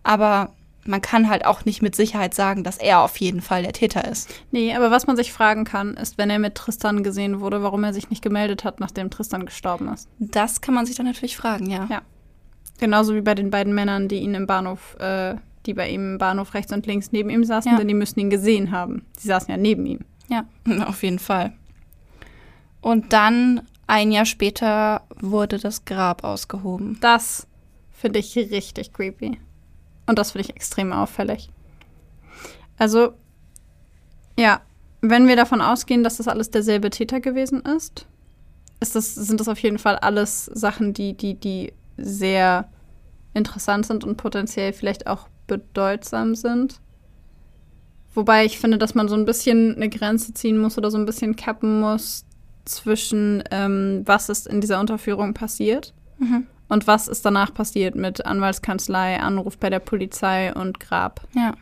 aber man kann halt auch nicht mit Sicherheit sagen, dass er auf jeden Fall der Täter ist. Nee, aber was man sich fragen kann, ist, wenn er mit Tristan gesehen wurde, warum er sich nicht gemeldet hat, nachdem Tristan gestorben ist. Das kann man sich dann natürlich fragen, ja. Ja. Genauso wie bei den beiden Männern, die ihn im Bahnhof äh, die bei ihm im Bahnhof rechts und links neben ihm saßen, ja. denn die müssen ihn gesehen haben. Sie saßen ja neben ihm. Ja, auf jeden Fall. Und dann, ein Jahr später, wurde das Grab ausgehoben. Das finde ich richtig creepy. Und das finde ich extrem auffällig. Also, ja, wenn wir davon ausgehen, dass das alles derselbe Täter gewesen ist, ist das, sind das auf jeden Fall alles Sachen, die, die, die sehr interessant sind und potenziell vielleicht auch bedeutsam sind. Wobei ich finde, dass man so ein bisschen eine Grenze ziehen muss oder so ein bisschen kappen muss zwischen, ähm, was ist in dieser Unterführung passiert mhm. Und was ist danach passiert mit Anwaltskanzlei, Anruf bei der Polizei und Grab? Ja.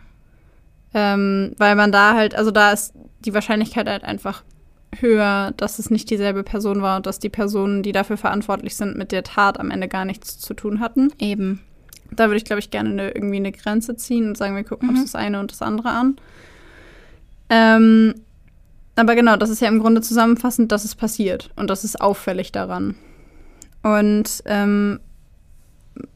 Ähm, weil man da halt, also da ist die Wahrscheinlichkeit halt einfach höher, dass es nicht dieselbe Person war und dass die Personen, die dafür verantwortlich sind, mit der Tat am Ende gar nichts zu tun hatten. Eben. Da würde ich, glaube ich, gerne eine, irgendwie eine Grenze ziehen und sagen, wir gucken Mhm. uns das eine und das andere an. Ähm, aber genau, das ist ja im Grunde zusammenfassend, dass es passiert und das ist auffällig daran. Und ähm,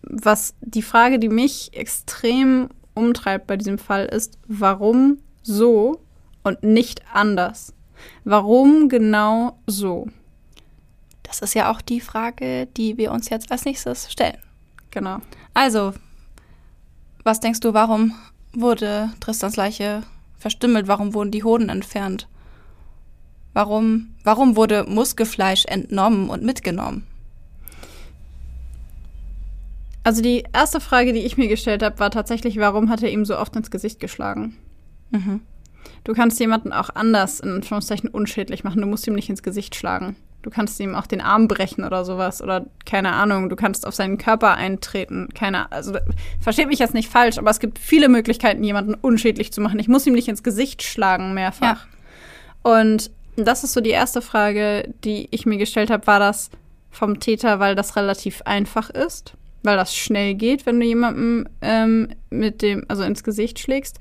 was die Frage, die mich extrem umtreibt bei diesem Fall, ist, warum so und nicht anders? Warum genau so? Das ist ja auch die Frage, die wir uns jetzt als nächstes stellen. Genau. Also, was denkst du, warum wurde Tristans Leiche verstümmelt? Warum wurden die Hoden entfernt? Warum, warum wurde Muskelfleisch entnommen und mitgenommen? Also die erste Frage, die ich mir gestellt habe, war tatsächlich, warum hat er ihm so oft ins Gesicht geschlagen? Mhm. Du kannst jemanden auch anders, in Anführungszeichen, unschädlich machen. Du musst ihm nicht ins Gesicht schlagen. Du kannst ihm auch den Arm brechen oder sowas. Oder keine Ahnung, du kannst auf seinen Körper eintreten. Keine Also versteht mich jetzt nicht falsch, aber es gibt viele Möglichkeiten, jemanden unschädlich zu machen. Ich muss ihm nicht ins Gesicht schlagen mehrfach. Und das ist so die erste Frage, die ich mir gestellt habe. War das vom Täter, weil das relativ einfach ist? Weil das schnell geht, wenn du jemandem ähm, mit dem, also ins Gesicht schlägst?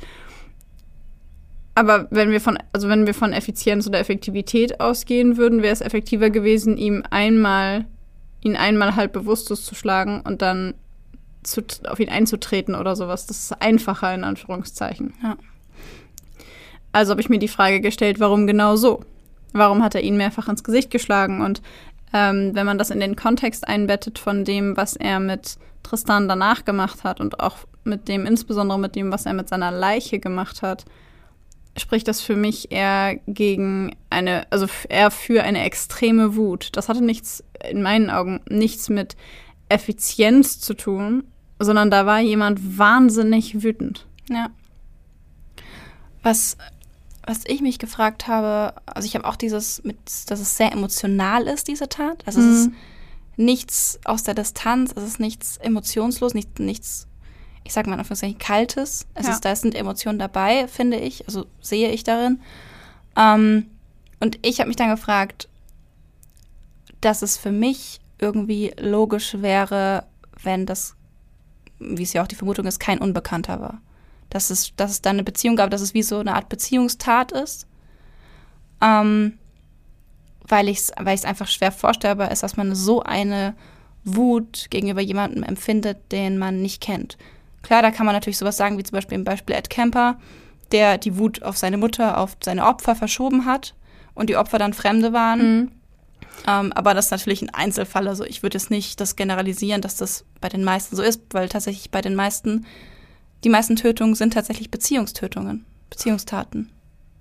Aber wenn wir von, also wenn wir von Effizienz oder Effektivität ausgehen würden, wäre es effektiver gewesen, ihm einmal, ihn einmal halb bewusstlos zu schlagen und dann zu, auf ihn einzutreten oder sowas. Das ist einfacher in Anführungszeichen. Ja. Also habe ich mir die Frage gestellt, warum genau so? Warum hat er ihn mehrfach ins Gesicht geschlagen? Und ähm, wenn man das in den Kontext einbettet von dem, was er mit Tristan danach gemacht hat und auch mit dem, insbesondere mit dem, was er mit seiner Leiche gemacht hat, spricht das für mich eher gegen eine, also eher für eine extreme Wut. Das hatte nichts, in meinen Augen, nichts mit Effizienz zu tun, sondern da war jemand wahnsinnig wütend. Ja. Was, was ich mich gefragt habe, also ich habe auch dieses, mit, dass es sehr emotional ist, diese Tat. Also es ist Mhm. nichts aus der Distanz, es ist nichts emotionslos, nicht, nichts, ich sag mal in Anführungszeichen, Kaltes. Es Ja. ist, da sind Emotionen dabei, finde ich, also sehe ich darin. Ähm, und ich habe mich dann gefragt, dass es für mich irgendwie logisch wäre, wenn das, wie es ja auch die Vermutung ist, kein Unbekannter war. Dass es, dass es da eine Beziehung gab, dass es wie so eine Art Beziehungstat ist. Ähm, weil ich es weil ich's einfach schwer vorstellbar ist, dass man so eine Wut gegenüber jemandem empfindet, den man nicht kennt. Klar, da kann man natürlich sowas sagen, wie zum Beispiel im Beispiel Ed Kemper, der die Wut auf seine Mutter, auf seine Opfer verschoben hat und die Opfer dann Fremde waren. Ähm, aber das ist natürlich ein Einzelfall. Also ich würde jetzt nicht das generalisieren, dass das bei den meisten so ist, weil tatsächlich bei den meisten, die meisten Tötungen sind tatsächlich Beziehungstötungen, Beziehungstaten.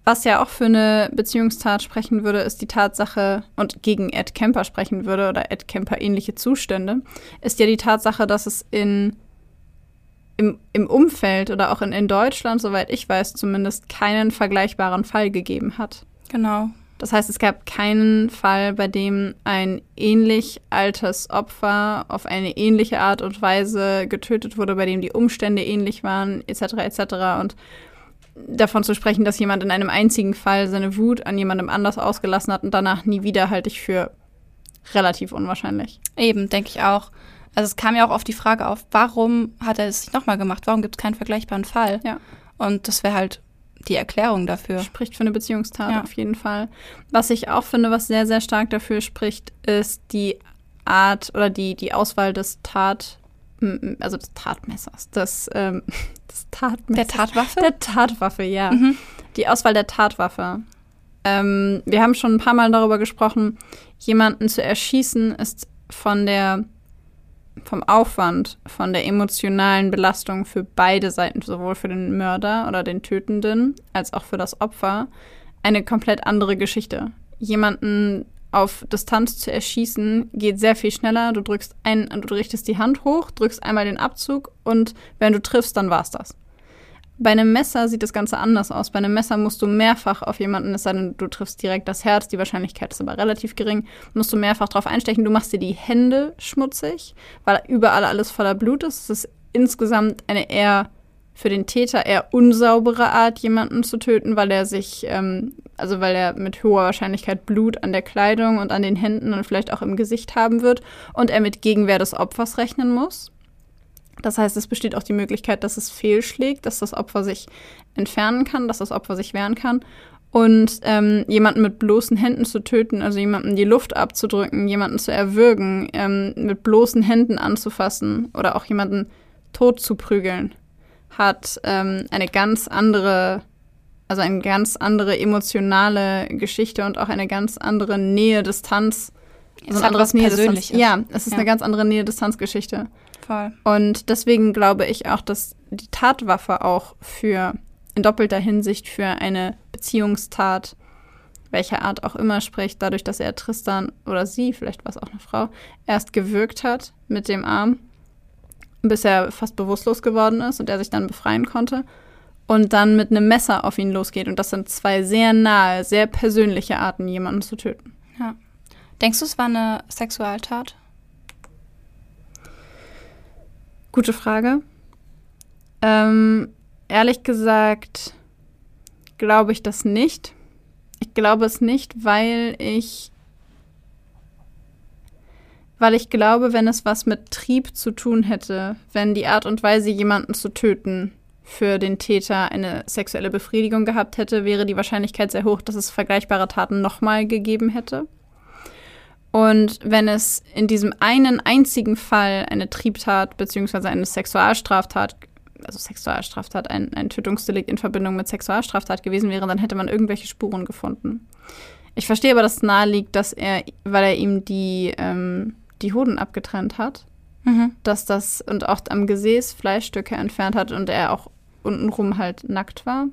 Was ja auch für eine Beziehungstat sprechen würde, ist die Tatsache, und gegen Ed Kemper sprechen würde, oder Ed Kemper ähnliche Zustände, ist ja die Tatsache, dass es in, im, im Umfeld oder auch in, in Deutschland, soweit ich weiß, zumindest keinen vergleichbaren Fall gegeben hat. Genau. Das heißt, es gab keinen Fall, bei dem ein ähnlich altes Opfer auf eine ähnliche Art und Weise getötet wurde, bei dem die Umstände ähnlich waren, etc. etc. Und davon zu sprechen, dass jemand in einem einzigen Fall seine Wut an jemandem anders ausgelassen hat und danach nie wieder, halte ich für relativ unwahrscheinlich. Eben, denke ich auch. Also es kam ja auch oft die Frage auf, warum hat er es nicht nochmal gemacht? Warum gibt es keinen vergleichbaren Fall? Ja. Und das wäre halt die Erklärung dafür. Spricht für eine Beziehungstat Ja. auf jeden Fall. Was ich auch finde, was sehr, sehr stark dafür spricht, ist die Art oder die, die Auswahl des Tat, also des Tatmessers, des, ähm, des Tatmessers. Der Tatwaffe? Der Tatwaffe, ja. Mhm. Die Auswahl der Tatwaffe. Ähm, wir haben schon ein paar Mal darüber gesprochen, jemanden zu erschießen ist von der vom Aufwand, von der emotionalen Belastung für beide Seiten, sowohl für den Mörder oder den Tötenden als auch für das Opfer, eine komplett andere Geschichte. Jemanden auf Distanz zu erschießen geht sehr viel schneller. Du drückst ein, du richtest die Hand hoch, drückst einmal den Abzug und wenn du triffst, dann war's das. Bei einem Messer sieht das Ganze anders aus. Bei einem Messer musst du mehrfach auf jemanden, es sei denn, du triffst direkt das Herz, die Wahrscheinlichkeit ist aber relativ gering, musst du mehrfach drauf einstechen. Du machst dir die Hände schmutzig, weil überall alles voller Blut ist. Es ist insgesamt eine eher für den Täter eher unsaubere Art, jemanden zu töten, weil er sich, ähm, also weil er mit hoher Wahrscheinlichkeit Blut an der Kleidung und an den Händen und vielleicht auch im Gesicht haben wird und er mit Gegenwehr des Opfers rechnen muss. Das heißt, es besteht auch die Möglichkeit, dass es fehlschlägt, dass das Opfer sich entfernen kann, dass das Opfer sich wehren kann. Und ähm, jemanden mit bloßen Händen zu töten, also jemanden die Luft abzudrücken, jemanden zu erwürgen, ähm, mit bloßen Händen anzufassen oder auch jemanden tot zu prügeln, hat ähm, eine ganz andere, also eine ganz andere emotionale Geschichte und auch eine ganz andere Nähe-Distanz. Es also hat was Persönliches. Ja, es ist ja. eine ganz andere Nähe-Distanz-Geschichte. Voll. Und deswegen glaube ich auch, dass die Tatwaffe auch für in doppelter Hinsicht für eine Beziehungstat, welcher Art auch immer spricht, dadurch, dass er Tristan oder sie, vielleicht war es auch eine Frau, erst gewürgt hat mit dem Arm, bis er fast bewusstlos geworden ist und er sich dann befreien konnte und dann mit einem Messer auf ihn losgeht. Und das sind zwei sehr nahe, sehr persönliche Arten, jemanden zu töten. Ja. Denkst du, es war eine Sexualtat? Gute Frage. Ähm, ehrlich gesagt glaube ich das nicht. Ich glaube es nicht, weil ich weil ich glaube, wenn es was mit Trieb zu tun hätte, wenn die Art und Weise, jemanden zu töten, für den Täter eine sexuelle Befriedigung gehabt hätte, wäre die Wahrscheinlichkeit sehr hoch, dass es vergleichbare Taten nochmal gegeben hätte. Und wenn es in diesem einen einzigen Fall eine Triebtat bzw. eine Sexualstraftat, also Sexualstraftat, ein, ein Tötungsdelikt in Verbindung mit Sexualstraftat gewesen wäre, dann hätte man irgendwelche Spuren gefunden. Ich verstehe aber, dass es nahe liegt, dass er, weil er ihm die, ähm, die Hoden abgetrennt hat, mhm. dass das und auch am Gesäß Fleischstücke entfernt hat und er auch untenrum halt nackt war,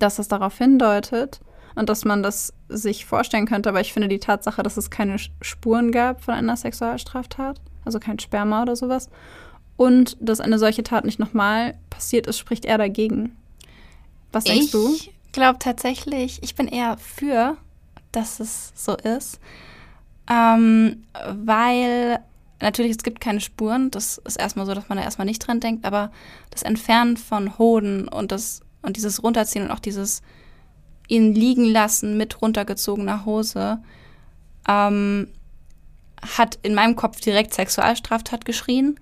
dass das darauf hindeutet, und dass man das sich vorstellen könnte. Aber ich finde die Tatsache, dass es keine Spuren gab von einer Sexualstraftat, also kein Sperma oder sowas, und dass eine solche Tat nicht nochmal passiert ist, spricht eher dagegen. Was denkst ich du? Ich glaube tatsächlich, ich bin eher für, dass es so ist, ähm, weil natürlich es gibt keine Spuren. Das ist erstmal so, dass man da erstmal nicht dran denkt, aber das Entfernen von Hoden und das und dieses Runterziehen und auch dieses ihn liegen lassen mit runtergezogener Hose, ähm, hat in meinem Kopf direkt Sexualstraftat geschrien.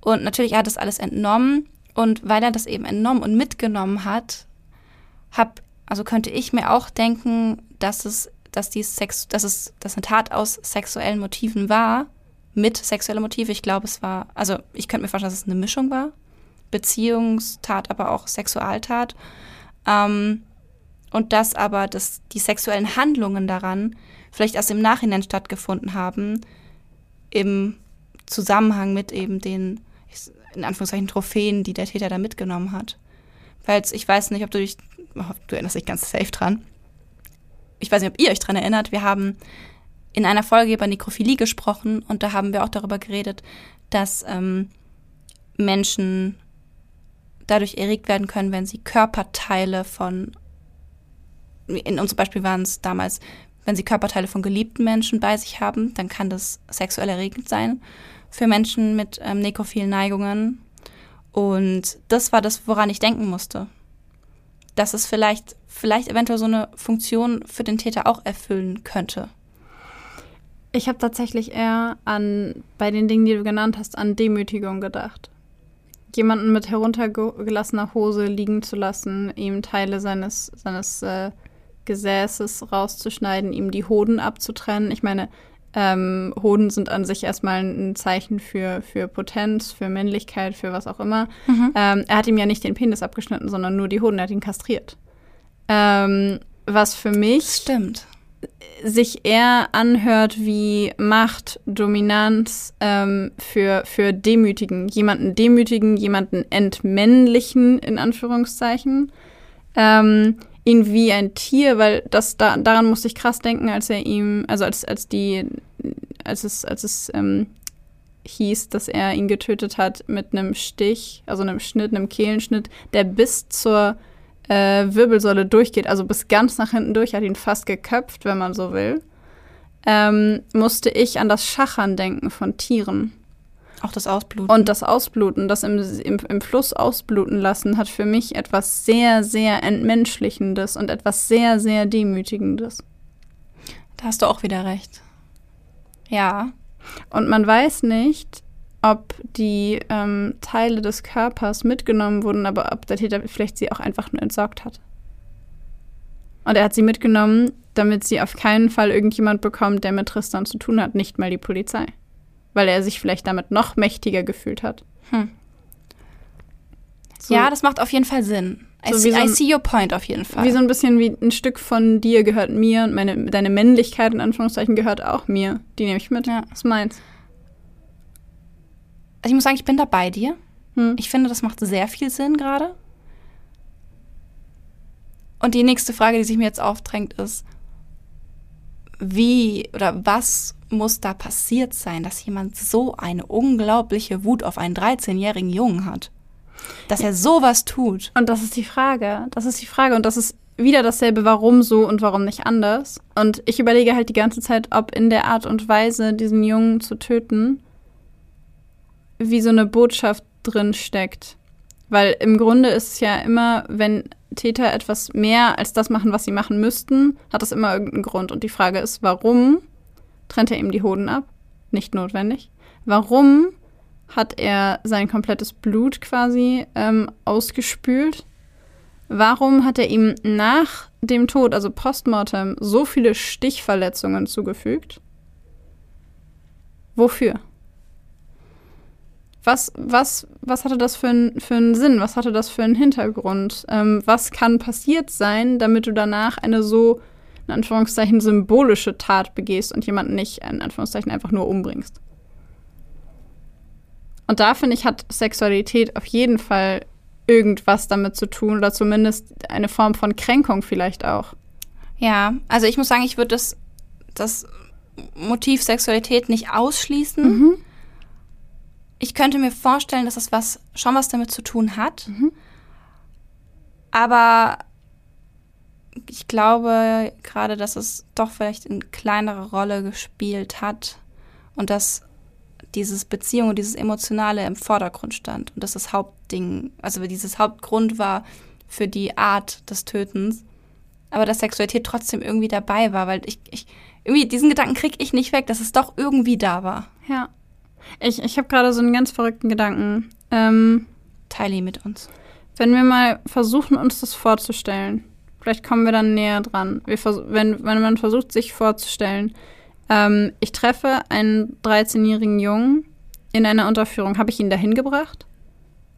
Und natürlich, er hat das alles entnommen. Und weil er das eben entnommen und mitgenommen hat, hab, also könnte ich mir auch denken, dass es, dass die Sex, dass es, dass eine Tat aus sexuellen Motiven war, mit sexuellen Motiven. Ich glaube, es war, also ich könnte mir vorstellen, dass es eine Mischung war. Beziehungstat, aber auch Sexualtat. Ähm, und dass aber dass die sexuellen Handlungen daran vielleicht erst im Nachhinein stattgefunden haben, im Zusammenhang mit eben den, in Anführungszeichen, Trophäen, die der Täter da mitgenommen hat. Weil ich weiß nicht, ob du dich, oh, du erinnerst dich ganz safe dran. Ich weiß nicht, ob ihr euch dran erinnert. Wir haben in einer Folge über Nekrophilie gesprochen und da haben wir auch darüber geredet, dass ähm, Menschen dadurch erregt werden können, wenn sie Körperteile von, in unserem Beispiel waren es damals, wenn sie Körperteile von geliebten Menschen bei sich haben, dann kann das sexuell erregend sein für Menschen mit ähm, nekrophilen Neigungen. Und das war das, woran ich denken musste. Dass es vielleicht, vielleicht eventuell so eine Funktion für den Täter auch erfüllen könnte. Ich habe tatsächlich eher an, bei den Dingen, die du genannt hast, an Demütigung gedacht jemanden mit heruntergelassener Hose liegen zu lassen, ihm Teile seines, seines äh, Gesäßes rauszuschneiden, ihm die Hoden abzutrennen. Ich meine, ähm, Hoden sind an sich erstmal ein Zeichen für, für Potenz, für Männlichkeit, für was auch immer. Mhm. Ähm, er hat ihm ja nicht den Penis abgeschnitten, sondern nur die Hoden, er hat ihn kastriert. Ähm, was für mich Stimmt sich eher anhört wie Macht, Dominanz ähm, für, für Demütigen. Jemanden demütigen, jemanden entmännlichen, in Anführungszeichen. Ähm, ihn wie ein Tier, weil das da, daran musste ich krass denken, als er ihm, also als, als die, als es, als es ähm, hieß, dass er ihn getötet hat mit einem Stich, also einem Schnitt, einem Kehlenschnitt, der bis zur äh, Wirbelsäule durchgeht, also bis ganz nach hinten durch, hat ihn fast geköpft, wenn man so will, ähm, musste ich an das Schachern denken von Tieren. Auch das Ausbluten. Und das Ausbluten, das im, im, im Fluss ausbluten lassen, hat für mich etwas sehr, sehr Entmenschlichendes und etwas sehr, sehr Demütigendes. Da hast du auch wieder recht. Ja. Und man weiß nicht, ob die ähm, Teile des Körpers mitgenommen wurden, aber ob der Täter vielleicht sie auch einfach nur entsorgt hat. Und er hat sie mitgenommen, damit sie auf keinen Fall irgendjemand bekommt, der mit Tristan zu tun hat, nicht mal die Polizei. Weil er sich vielleicht damit noch mächtiger gefühlt hat. Hm. So. Ja, das macht auf jeden Fall Sinn. I, so see, so ein, I see your point auf jeden Fall. Wie so ein bisschen wie ein Stück von dir gehört mir und meine, deine Männlichkeit in Anführungszeichen gehört auch mir. Die nehme ich mit. Ja. Das ist meins. Also ich muss sagen, ich bin da bei dir. Hm. Ich finde, das macht sehr viel Sinn gerade. Und die nächste Frage, die sich mir jetzt aufdrängt, ist, wie oder was muss da passiert sein, dass jemand so eine unglaubliche Wut auf einen 13-jährigen Jungen hat? Dass er sowas tut. Und das ist die Frage. Das ist die Frage. Und das ist wieder dasselbe, warum so und warum nicht anders. Und ich überlege halt die ganze Zeit, ob in der Art und Weise, diesen Jungen zu töten, wie so eine Botschaft drin steckt. Weil im Grunde ist es ja immer, wenn Täter etwas mehr als das machen, was sie machen müssten, hat das immer irgendeinen Grund. Und die Frage ist, warum trennt er ihm die Hoden ab? Nicht notwendig. Warum hat er sein komplettes Blut quasi ähm, ausgespült? Warum hat er ihm nach dem Tod, also postmortem, so viele Stichverletzungen zugefügt? Wofür? Was, was, was hatte das für, ein, für einen Sinn? Was hatte das für einen Hintergrund? Ähm, was kann passiert sein, damit du danach eine so, in Anführungszeichen, symbolische Tat begehst und jemanden nicht, in Anführungszeichen, einfach nur umbringst? Und da finde ich, hat Sexualität auf jeden Fall irgendwas damit zu tun oder zumindest eine Form von Kränkung vielleicht auch. Ja, also ich muss sagen, ich würde das, das Motiv Sexualität nicht ausschließen. Mhm. Ich könnte mir vorstellen, dass das was, schon was damit zu tun hat. Mhm. Aber ich glaube gerade, dass es doch vielleicht eine kleinere Rolle gespielt hat und dass dieses Beziehung und dieses Emotionale im Vordergrund stand und dass das Hauptding, also dieses Hauptgrund war für die Art des Tötens, aber dass Sexualität trotzdem irgendwie dabei war, weil ich, ich irgendwie diesen Gedanken kriege ich nicht weg, dass es doch irgendwie da war. Ja. Ich, ich habe gerade so einen ganz verrückten Gedanken. Ähm, Teile ihn mit uns. Wenn wir mal versuchen, uns das vorzustellen, vielleicht kommen wir dann näher dran. Wenn, wenn man versucht, sich vorzustellen, ähm, ich treffe einen 13-jährigen Jungen in einer Unterführung. Habe ich ihn dahin gebracht?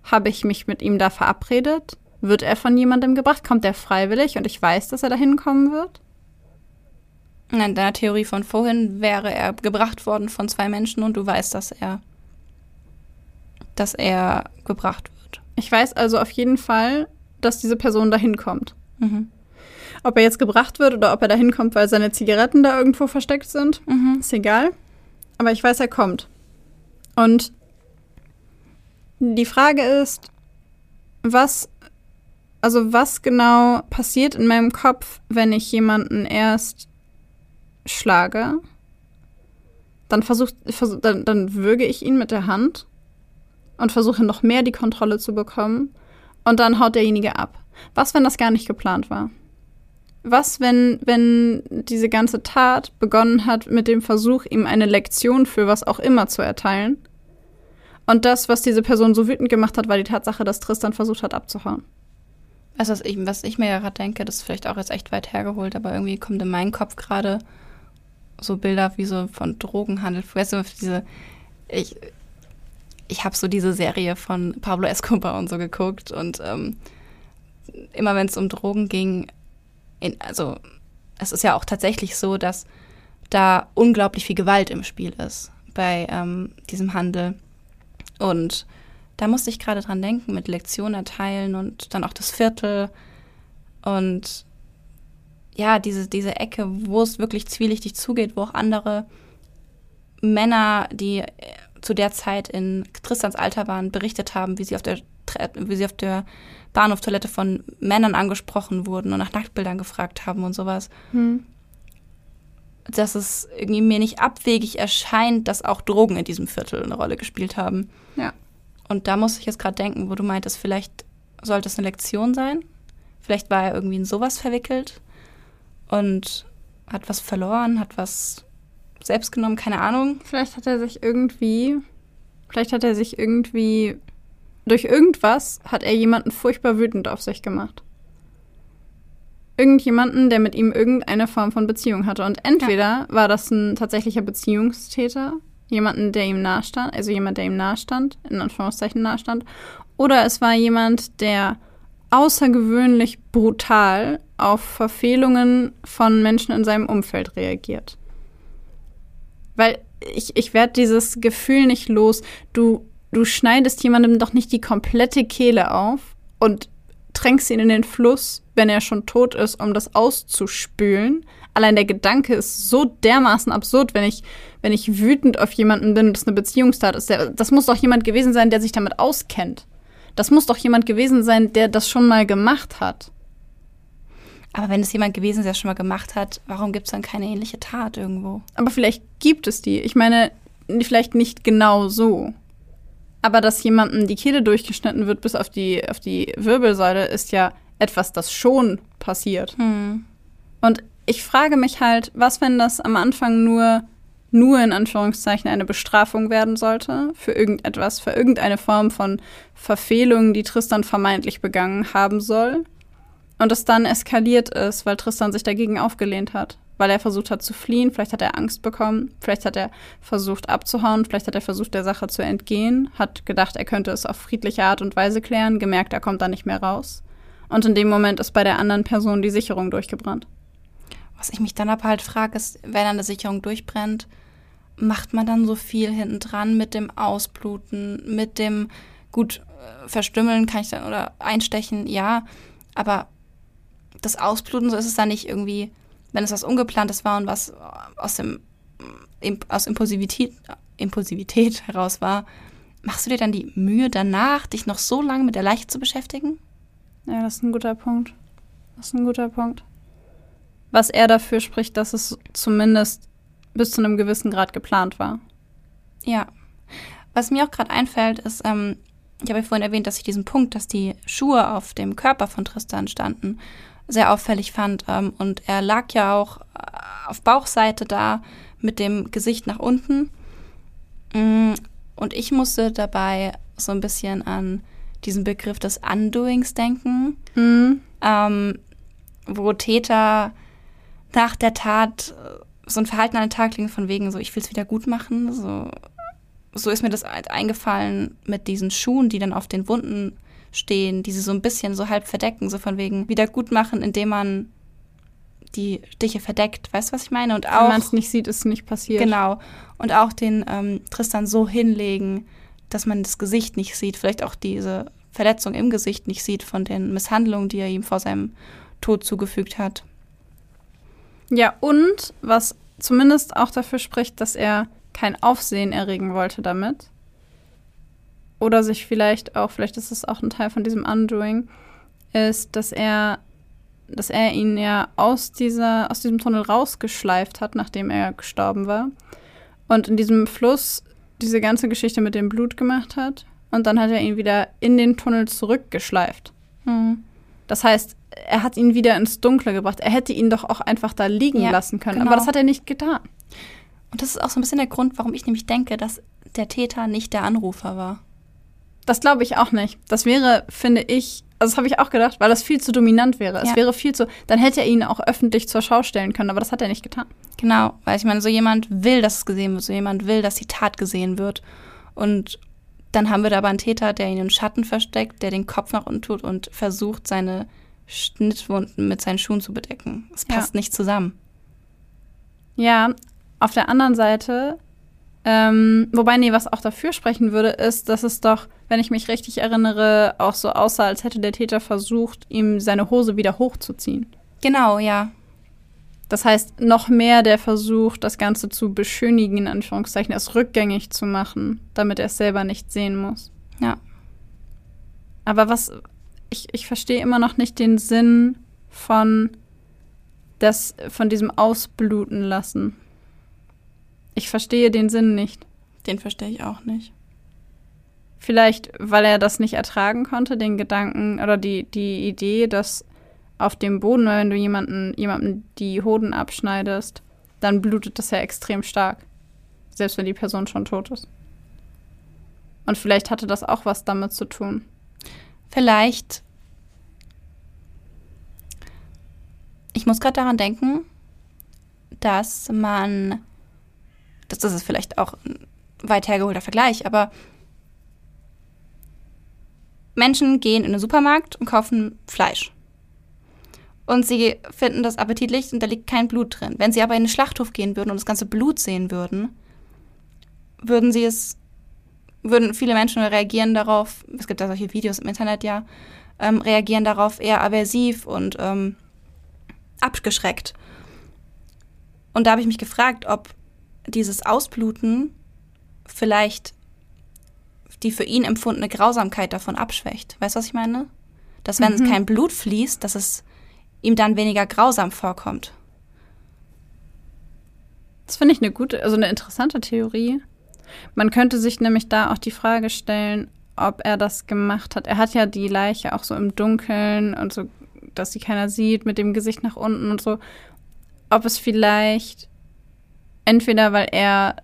Habe ich mich mit ihm da verabredet? Wird er von jemandem gebracht? Kommt er freiwillig und ich weiß, dass er dahin kommen wird? In deiner Theorie von vorhin wäre er gebracht worden von zwei Menschen und du weißt, dass er, dass er gebracht wird. Ich weiß also auf jeden Fall, dass diese Person dahin kommt. Mhm. Ob er jetzt gebracht wird oder ob er da hinkommt, weil seine Zigaretten da irgendwo versteckt sind, mhm. ist egal. Aber ich weiß, er kommt. Und die Frage ist, was, also was genau passiert in meinem Kopf, wenn ich jemanden erst schlage? Dann versuch, dann, dann würge ich ihn mit der Hand und versuche noch mehr die Kontrolle zu bekommen. Und dann haut derjenige ab. Was, wenn das gar nicht geplant war? Was, wenn, wenn diese ganze Tat begonnen hat mit dem Versuch, ihm eine Lektion für was auch immer zu erteilen? Und das, was diese Person so wütend gemacht hat, war die Tatsache, dass Tristan versucht hat, abzuhauen. Also, was ich, was ich mir ja gerade denke, das ist vielleicht auch jetzt echt weit hergeholt, aber irgendwie kommt in meinen Kopf gerade so Bilder wie so von Drogenhandel. Weißt du, diese, ich, ich habe so diese Serie von Pablo Escobar und so geguckt und ähm, immer wenn es um Drogen ging, in, also es ist ja auch tatsächlich so, dass da unglaublich viel Gewalt im Spiel ist bei ähm, diesem Handel. Und da musste ich gerade dran denken, mit Lektionen erteilen und dann auch das Viertel und ja, diese, diese Ecke, wo es wirklich zwielichtig zugeht, wo auch andere Männer, die zu der Zeit in Tristans Alter waren, berichtet haben, wie sie auf der, wie sie auf der Bahnhoftoilette von Männern angesprochen wurden und nach Nacktbildern gefragt haben und sowas. Hm. Dass es irgendwie mir nicht abwegig erscheint, dass auch Drogen in diesem Viertel eine Rolle gespielt haben. Ja. Und da muss ich jetzt gerade denken, wo du meintest, vielleicht sollte es eine Lektion sein. Vielleicht war er irgendwie in sowas verwickelt und hat was verloren, hat was selbst genommen, keine Ahnung. Vielleicht hat er sich irgendwie, vielleicht hat er sich irgendwie, durch irgendwas hat er jemanden furchtbar wütend auf sich gemacht. Irgendjemanden, der mit ihm irgendeine Form von Beziehung hatte. Und entweder ja. war das ein tatsächlicher Beziehungstäter, jemanden, der ihm nahestand, also jemand, der ihm nahestand, in Anführungszeichen nahestand, oder es war jemand, der außergewöhnlich brutal auf Verfehlungen von Menschen in seinem Umfeld reagiert. Weil ich, ich werde dieses Gefühl nicht los. Du, du schneidest jemandem doch nicht die komplette Kehle auf und tränkst ihn in den Fluss, wenn er schon tot ist, um das auszuspülen. Allein der Gedanke ist so dermaßen absurd, wenn ich, wenn ich wütend auf jemanden bin, das eine Beziehungstat ist. Das muss doch jemand gewesen sein, der sich damit auskennt. Das muss doch jemand gewesen sein, der das schon mal gemacht hat. Aber wenn es jemand gewesen ist, der schon mal gemacht hat, warum gibt es dann keine ähnliche Tat irgendwo? Aber vielleicht gibt es die. Ich meine, vielleicht nicht genau so. Aber dass jemandem die Kehle durchgeschnitten wird bis auf die, auf die Wirbelsäule, ist ja etwas, das schon passiert. Hm. Und ich frage mich halt, was, wenn das am Anfang nur nur in Anführungszeichen eine Bestrafung werden sollte für irgendetwas, für irgendeine Form von Verfehlung, die Tristan vermeintlich begangen haben soll. Und es dann eskaliert ist, weil Tristan sich dagegen aufgelehnt hat. Weil er versucht hat zu fliehen, vielleicht hat er Angst bekommen, vielleicht hat er versucht abzuhauen, vielleicht hat er versucht, der Sache zu entgehen, hat gedacht, er könnte es auf friedliche Art und Weise klären, gemerkt, er kommt da nicht mehr raus. Und in dem Moment ist bei der anderen Person die Sicherung durchgebrannt. Was ich mich dann aber halt frage, ist, wenn eine Sicherung durchbrennt, macht man dann so viel hinten dran mit dem Ausbluten, mit dem gut äh, verstümmeln kann ich dann oder einstechen, ja, aber das Ausbluten, so ist es dann nicht irgendwie, wenn es was Ungeplantes war und was aus dem aus Impulsivität, Impulsivität heraus war, machst du dir dann die Mühe danach, dich noch so lange mit der Leiche zu beschäftigen? Ja, das ist ein guter Punkt. Das ist ein guter Punkt. Was er dafür spricht, dass es zumindest bis zu einem gewissen Grad geplant war. Ja. Was mir auch gerade einfällt, ist, ähm, ich habe ja vorhin erwähnt, dass ich diesen Punkt, dass die Schuhe auf dem Körper von Tristan standen, sehr auffällig fand. Ähm, und er lag ja auch äh, auf Bauchseite da mit dem Gesicht nach unten. Mm, und ich musste dabei so ein bisschen an diesen Begriff des Undoings denken, mhm. ähm, wo Täter nach der Tat äh, so ein Verhalten an den Tag legen von wegen so, ich will es wieder gut machen. So, so ist mir das eingefallen mit diesen Schuhen, die dann auf den Wunden stehen, die sie so ein bisschen so halb verdecken, so von wegen wieder gut machen, indem man die Stiche verdeckt. Weißt du, was ich meine? Und auch, Wenn man es nicht sieht, ist es nicht passiert. Genau. Und auch den ähm, Tristan so hinlegen, dass man das Gesicht nicht sieht, vielleicht auch diese Verletzung im Gesicht nicht sieht von den Misshandlungen, die er ihm vor seinem Tod zugefügt hat. Ja, und was zumindest auch dafür spricht, dass er kein Aufsehen erregen wollte damit. Oder sich vielleicht auch, vielleicht ist es auch ein Teil von diesem Undoing, ist, dass er, dass er ihn ja aus dieser, aus diesem Tunnel rausgeschleift hat, nachdem er gestorben war. Und in diesem Fluss diese ganze Geschichte mit dem Blut gemacht hat. Und dann hat er ihn wieder in den Tunnel zurückgeschleift. Mhm. Das heißt, er hat ihn wieder ins Dunkle gebracht. Er hätte ihn doch auch einfach da liegen ja, lassen können. Genau. Aber das hat er nicht getan. Und das ist auch so ein bisschen der Grund, warum ich nämlich denke, dass der Täter nicht der Anrufer war. Das glaube ich auch nicht. Das wäre, finde ich, also das habe ich auch gedacht, weil das viel zu dominant wäre. Ja. Es wäre viel zu, dann hätte er ihn auch öffentlich zur Schau stellen können, aber das hat er nicht getan. Genau, weil ich meine, so jemand will, dass es gesehen wird, so jemand will, dass die Tat gesehen wird. Und dann haben wir da aber einen Täter, der ihn im Schatten versteckt, der den Kopf nach unten tut und versucht, seine Schnittwunden mit seinen Schuhen zu bedecken. Es passt ja. nicht zusammen. Ja, auf der anderen Seite, ähm, wobei, nee, was auch dafür sprechen würde, ist, dass es doch, wenn ich mich richtig erinnere, auch so aussah, als hätte der Täter versucht, ihm seine Hose wieder hochzuziehen. Genau, ja. Das heißt, noch mehr der Versuch, das Ganze zu beschönigen, in Anführungszeichen, es rückgängig zu machen, damit er es selber nicht sehen muss. Ja. Aber was, ich, ich verstehe immer noch nicht den Sinn von, das, von diesem Ausbluten lassen. Ich verstehe den Sinn nicht. Den verstehe ich auch nicht. Vielleicht, weil er das nicht ertragen konnte, den Gedanken oder die, die Idee, dass auf dem Boden, wenn du jemanden, jemandem die Hoden abschneidest, dann blutet das ja extrem stark. Selbst wenn die Person schon tot ist. Und vielleicht hatte das auch was damit zu tun. Vielleicht. Ich muss gerade daran denken, dass man. Das, ist vielleicht auch ein weit hergeholter Vergleich, aber Menschen gehen in den Supermarkt und kaufen Fleisch und sie finden das appetitlich und da liegt kein Blut drin. Wenn sie aber in den Schlachthof gehen würden und das ganze Blut sehen würden, würden sie es, würden viele Menschen reagieren darauf, es gibt ja solche Videos im Internet ja, ähm, reagieren darauf eher aversiv und ähm, abgeschreckt. Und da habe ich mich gefragt, ob dieses Ausbluten vielleicht die für ihn empfundene Grausamkeit davon abschwächt. Weißt du, was ich meine? Dass wenn mhm. kein Blut fließt, dass es ihm dann weniger grausam vorkommt. Das finde ich eine gute, also eine interessante Theorie. Man könnte sich nämlich da auch die Frage stellen, ob er das gemacht hat. Er hat ja die Leiche auch so im Dunkeln und so, dass sie keiner sieht, mit dem Gesicht nach unten und so. Ob es vielleicht entweder, weil er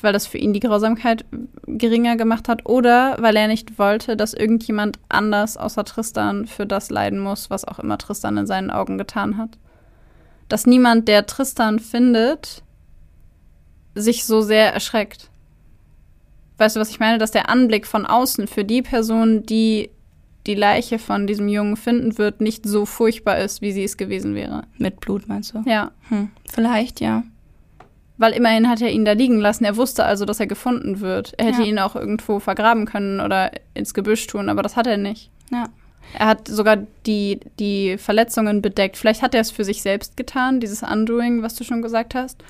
weil das für ihn die Grausamkeit geringer gemacht hat oder weil er nicht wollte, dass irgendjemand anders außer Tristan für das leiden muss, was auch immer Tristan in seinen Augen getan hat. Dass niemand, der Tristan findet, sich so sehr erschreckt. Weißt du, was ich meine? Dass der Anblick von außen für die Person, die die Leiche von diesem Jungen finden wird, nicht so furchtbar ist, wie sie es gewesen wäre. Mit Blut, meinst du? Ja. Hm, vielleicht, ja. Weil immerhin hat er ihn da liegen lassen. Er wusste also, dass er gefunden wird. Er hätte ja. ihn auch irgendwo vergraben können oder ins Gebüsch tun, aber das hat er nicht. Ja. Er hat sogar die, die Verletzungen bedeckt. Vielleicht hat er es für sich selbst getan, dieses Undoing, was du schon gesagt hast.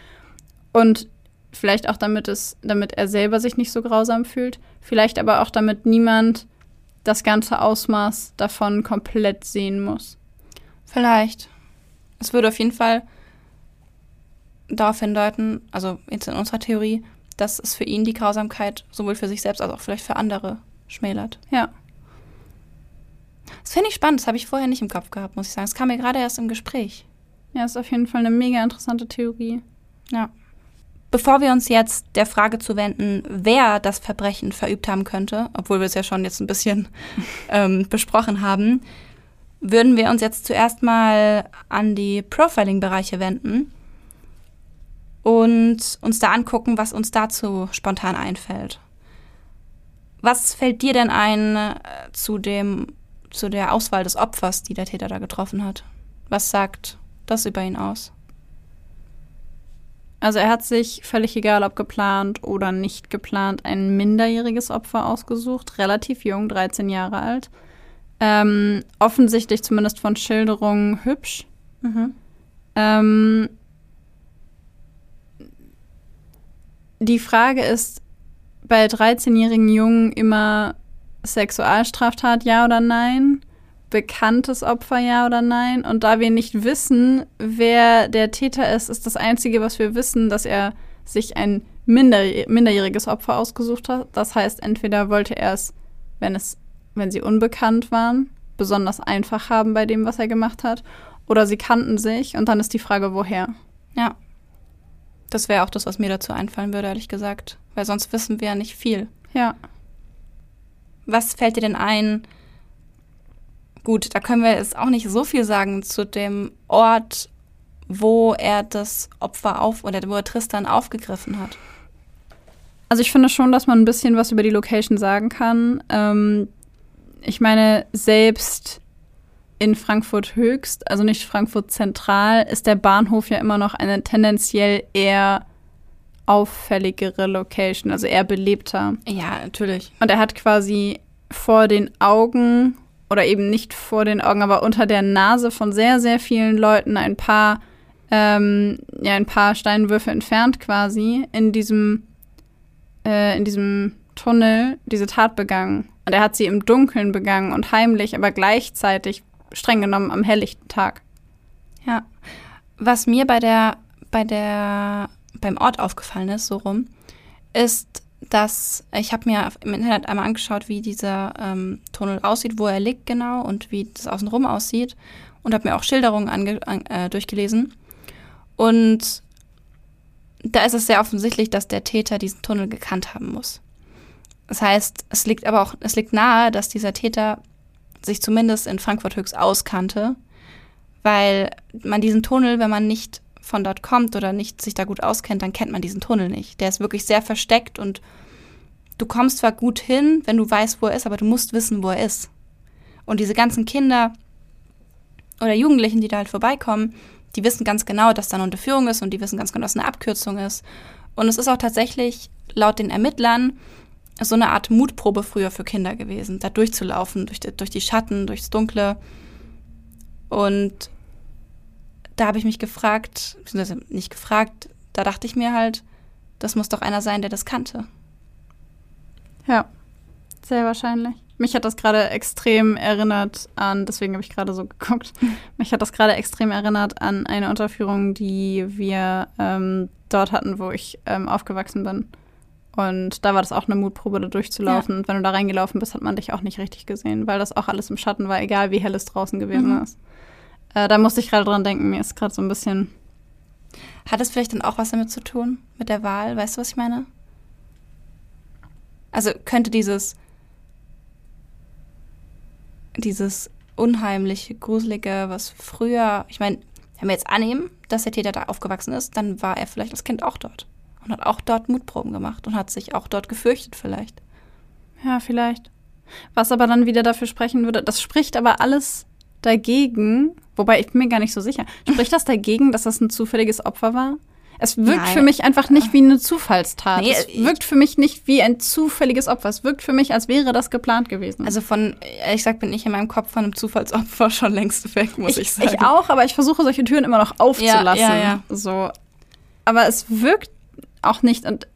Und vielleicht auch damit es, damit er selber sich nicht so grausam fühlt. Vielleicht aber auch damit niemand das ganze Ausmaß davon komplett sehen muss. Vielleicht. Es würde auf jeden Fall darauf hindeuten, also jetzt in unserer Theorie, dass es für ihn die Grausamkeit sowohl für sich selbst als auch vielleicht für andere schmälert. Ja. Das finde ich spannend, das habe ich vorher nicht im Kopf gehabt, muss ich sagen. Das kam mir gerade erst im Gespräch. Ja, ist auf jeden Fall eine mega interessante Theorie. Ja. Bevor wir uns jetzt der Frage zuwenden, wer das Verbrechen verübt haben könnte, obwohl wir es ja schon jetzt ein bisschen ähm, besprochen haben, würden wir uns jetzt zuerst mal an die Profiling-Bereiche wenden und uns da angucken, was uns dazu spontan einfällt. Was fällt dir denn ein äh, zu dem zu der Auswahl des Opfers, die der Täter da getroffen hat? Was sagt das über ihn aus? Also er hat sich völlig egal, ob geplant oder nicht geplant, ein minderjähriges Opfer ausgesucht, relativ jung, 13 Jahre alt. Ähm, offensichtlich zumindest von Schilderungen hübsch. Mhm. Ähm, die Frage ist bei 13-jährigen Jungen immer Sexualstraftat, ja oder nein? Bekanntes Opfer, ja oder nein? Und da wir nicht wissen, wer der Täter ist, ist das Einzige, was wir wissen, dass er sich ein minder, minderjähriges Opfer ausgesucht hat. Das heißt, entweder wollte er es, wenn es, wenn sie unbekannt waren, besonders einfach haben bei dem, was er gemacht hat, oder sie kannten sich und dann ist die Frage, woher. Ja. Das wäre auch das, was mir dazu einfallen würde, ehrlich gesagt. Weil sonst wissen wir ja nicht viel. Ja. Was fällt dir denn ein? Gut, da können wir jetzt auch nicht so viel sagen zu dem Ort, wo er das Opfer auf oder wo er Tristan aufgegriffen hat. Also ich finde schon, dass man ein bisschen was über die Location sagen kann. Ähm, ich meine, selbst in Frankfurt Höchst, also nicht Frankfurt Zentral, ist der Bahnhof ja immer noch eine tendenziell eher auffälligere Location, also eher belebter. Ja, natürlich. Und er hat quasi vor den Augen oder eben nicht vor den Augen, aber unter der Nase von sehr, sehr vielen Leuten ein paar ähm, ja, ein paar Steinwürfe entfernt quasi, in diesem, äh, in diesem Tunnel diese Tat begangen. Und er hat sie im Dunkeln begangen und heimlich, aber gleichzeitig streng genommen am helllichten Tag. Ja. Was mir bei der, bei der, beim Ort aufgefallen ist, so rum, ist, dass ich habe mir im Internet einmal angeschaut, wie dieser ähm, Tunnel aussieht, wo er liegt genau und wie das außenrum aussieht und habe mir auch Schilderungen ange, an, äh, durchgelesen. Und da ist es sehr offensichtlich, dass der Täter diesen Tunnel gekannt haben muss. Das heißt, es liegt aber auch, es liegt nahe, dass dieser Täter sich zumindest in Frankfurt Höchst auskannte, weil man diesen Tunnel, wenn man nicht von dort kommt oder nicht sich da gut auskennt, dann kennt man diesen Tunnel nicht. Der ist wirklich sehr versteckt und du kommst zwar gut hin, wenn du weißt, wo er ist, aber du musst wissen, wo er ist. Und diese ganzen Kinder oder Jugendlichen, die da halt vorbeikommen, die wissen ganz genau, dass da eine Unterführung ist und die wissen ganz genau, dass eine Abkürzung ist. Und es ist auch tatsächlich laut den Ermittlern so eine Art Mutprobe früher für Kinder gewesen, da durchzulaufen, durch die, durch die Schatten, durchs Dunkle. Und da habe ich mich gefragt, beziehungsweise nicht gefragt, da dachte ich mir halt, das muss doch einer sein, der das kannte. Ja, sehr wahrscheinlich. Mich hat das gerade extrem erinnert an, deswegen habe ich gerade so geguckt, mich hat das gerade extrem erinnert an eine Unterführung, die wir ähm, dort hatten, wo ich ähm, aufgewachsen bin. Und da war das auch eine Mutprobe, da durchzulaufen. Ja. Und wenn du da reingelaufen bist, hat man dich auch nicht richtig gesehen, weil das auch alles im Schatten war, egal wie hell es draußen gewesen mhm. ist. Äh, da musste ich gerade dran denken, mir ist gerade so ein bisschen. Hat es vielleicht dann auch was damit zu tun, mit der Wahl? Weißt du, was ich meine? Also könnte dieses, dieses unheimliche, gruselige, was früher, ich meine, wenn wir jetzt annehmen, dass der Täter da aufgewachsen ist, dann war er vielleicht als Kind auch dort und hat auch dort Mutproben gemacht und hat sich auch dort gefürchtet vielleicht. Ja, vielleicht. Was aber dann wieder dafür sprechen würde, das spricht aber alles dagegen, wobei ich bin mir gar nicht so sicher, spricht das dagegen, dass das ein zufälliges Opfer war? Es wirkt Nein. für mich einfach nicht wie eine Zufallstat. Nee, es wirkt für mich nicht wie ein zufälliges Opfer. Es wirkt für mich, als wäre das geplant gewesen. Also von, ehrlich gesagt, bin ich in meinem Kopf von einem Zufallsopfer schon längst weg, muss ich, ich sagen. Ich auch, aber ich versuche solche Türen immer noch aufzulassen. Ja, ja, ja. So. Aber es wirkt auch nicht. Und